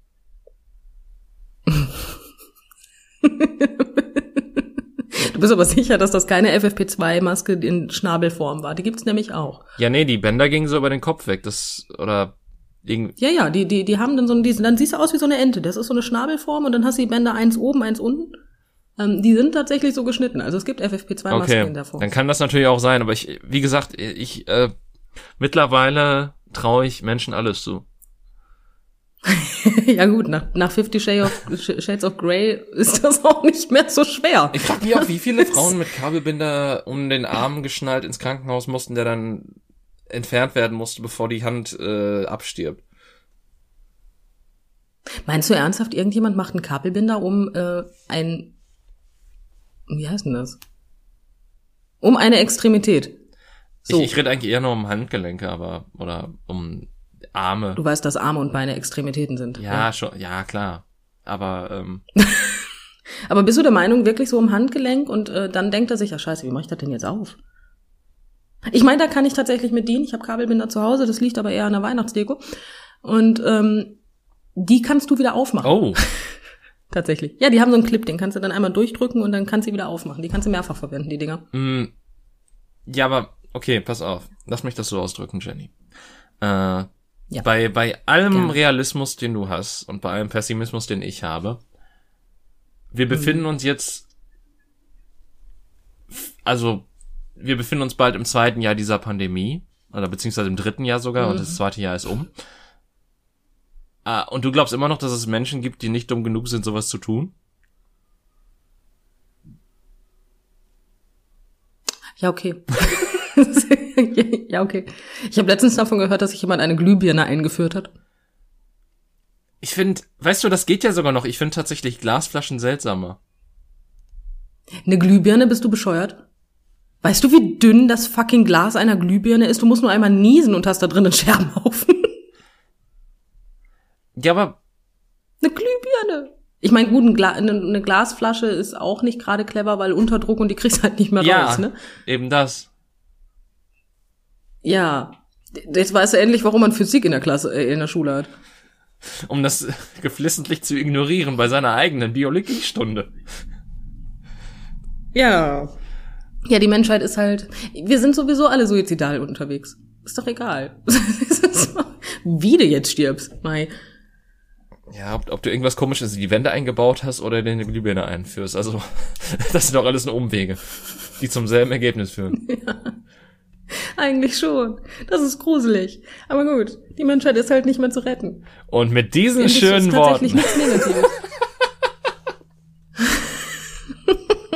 Du bist aber sicher, dass das keine FFP2-Maske in Schnabelform war. Die gibt's nämlich auch.
Ja, nee, die Bänder gingen so über den Kopf weg. Das, oder Irgendwie.
Ja, ja, die, die, die haben dann so ein, die, dann siehst du aus wie so eine Ente. Das ist so eine Schnabelform und dann hast du die Bänder eins oben, eins unten. Ähm, die sind tatsächlich so geschnitten. Also es gibt FFP2-Masken
okay.
in der Form.
Dann kann das natürlich auch sein, aber ich, wie gesagt, ich, äh, mittlerweile traue ich Menschen alles zu.
ja gut, nach, nach Fifty Shades of Grey ist das auch nicht mehr so schwer.
Ich frage mich auch, wie viele Frauen mit Kabelbinder um den Arm geschnallt ins Krankenhaus mussten, der dann entfernt werden musste, bevor die Hand äh, abstirbt.
Meinst du ernsthaft, irgendjemand macht einen Kabelbinder um äh, ein wie heißt denn das? Um eine Extremität.
So. Ich, ich rede eigentlich eher nur um Handgelenke, aber oder um Arme.
Du weißt, dass Arme und Beine Extremitäten sind.
Ja, ja. schon, ja klar. Aber ähm.
aber bist du der Meinung wirklich so um Handgelenk und äh, dann denkt er sich, ja scheiße, wie mache ich das denn jetzt auf? Ich meine, da kann ich tatsächlich mit dienen. Ich habe Kabelbinder zu Hause, das liegt aber eher an der Weihnachtsdeko. Und ähm, die kannst du wieder aufmachen.
Oh.
tatsächlich. Ja, die haben so einen Clip, den kannst du dann einmal durchdrücken und dann kannst du wieder aufmachen. Die kannst du mehrfach verwenden, die Dinger.
Mm, ja, aber okay, pass auf. Lass mich das so ausdrücken, Jenny. Äh, ja. Bei, bei allem Gerne. Realismus, den du hast und bei allem Pessimismus, den ich habe, wir befinden mhm. uns jetzt, also wir befinden uns bald im zweiten Jahr dieser Pandemie, oder beziehungsweise im dritten Jahr sogar, mhm. und das zweite Jahr ist um. Ah, und du glaubst immer noch, dass es Menschen gibt, die nicht dumm genug sind, sowas zu tun?
Ja, okay. ja, okay. Ich habe letztens davon gehört, dass sich jemand eine Glühbirne eingeführt hat.
Ich finde, weißt du, das geht ja sogar noch. Ich finde tatsächlich Glasflaschen seltsamer.
Eine Glühbirne, bist du bescheuert? Weißt du, wie dünn das fucking Glas einer Glühbirne ist? Du musst nur einmal niesen und hast da drin einen Scherbenhaufen.
Ja, aber.
Eine Glühbirne. Ich meine, gut, ein Gla eine, Glasflasche ist auch nicht gerade clever, weil Unterdruck und die kriegst halt nicht mehr
ja,
raus, ne?
Eben das.
Ja. Jetzt weißt du endlich, warum man Physik in der Klasse, äh, in der Schule hat.
Um das geflissentlich zu ignorieren bei seiner eigenen Biologiestunde.
Ja. Ja, die Menschheit ist halt, wir sind sowieso alle suizidal unterwegs. Ist doch egal. Wie du jetzt stirbst, Mai.
Ja, ob, ob du irgendwas komisches in die Wände eingebaut hast oder den Glühbirne einführst. Also, das sind doch alles nur Umwege, die zum selben Ergebnis führen. Ja.
Eigentlich schon. Das ist gruselig. Aber gut, die Menschheit ist halt nicht mehr zu retten.
Und mit diesen Endlich schönen ist tatsächlich
Worten. nichts Negatives.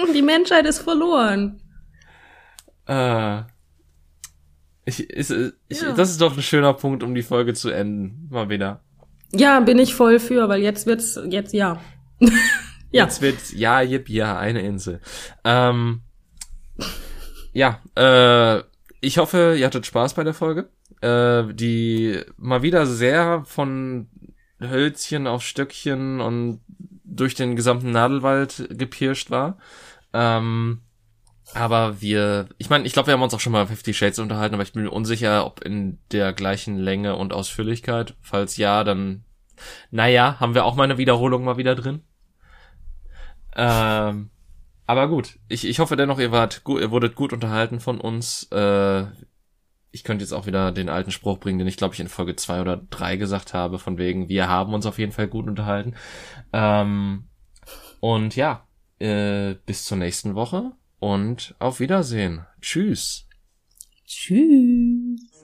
die Menschheit ist verloren.
Äh, ich, ist, ich, ja. Das ist doch ein schöner Punkt, um die Folge zu enden. Mal wieder.
Ja, bin ich voll für, weil jetzt wird's, jetzt ja.
ja. Jetzt wird's, ja, jip, ja, eine Insel. Ähm, ja, äh, ich hoffe, ihr hattet Spaß bei der Folge, äh, die mal wieder sehr von Hölzchen auf Stöckchen und durch den gesamten Nadelwald gepirscht war. Ähm, aber wir, ich meine, ich glaube, wir haben uns auch schon mal Fifty Shades unterhalten, aber ich bin mir unsicher, ob in der gleichen Länge und Ausführlichkeit. Falls ja, dann, naja, haben wir auch mal eine Wiederholung mal wieder drin. Ähm, aber gut, ich, ich hoffe dennoch, ihr wart gut, ihr wurdet gut unterhalten von uns. Äh, ich könnte jetzt auch wieder den alten Spruch bringen, den ich glaube ich in Folge zwei oder drei gesagt habe, von wegen, wir haben uns auf jeden Fall gut unterhalten. Ähm, und ja, äh, bis zur nächsten Woche und auf Wiedersehen. Tschüss.
Tschüss.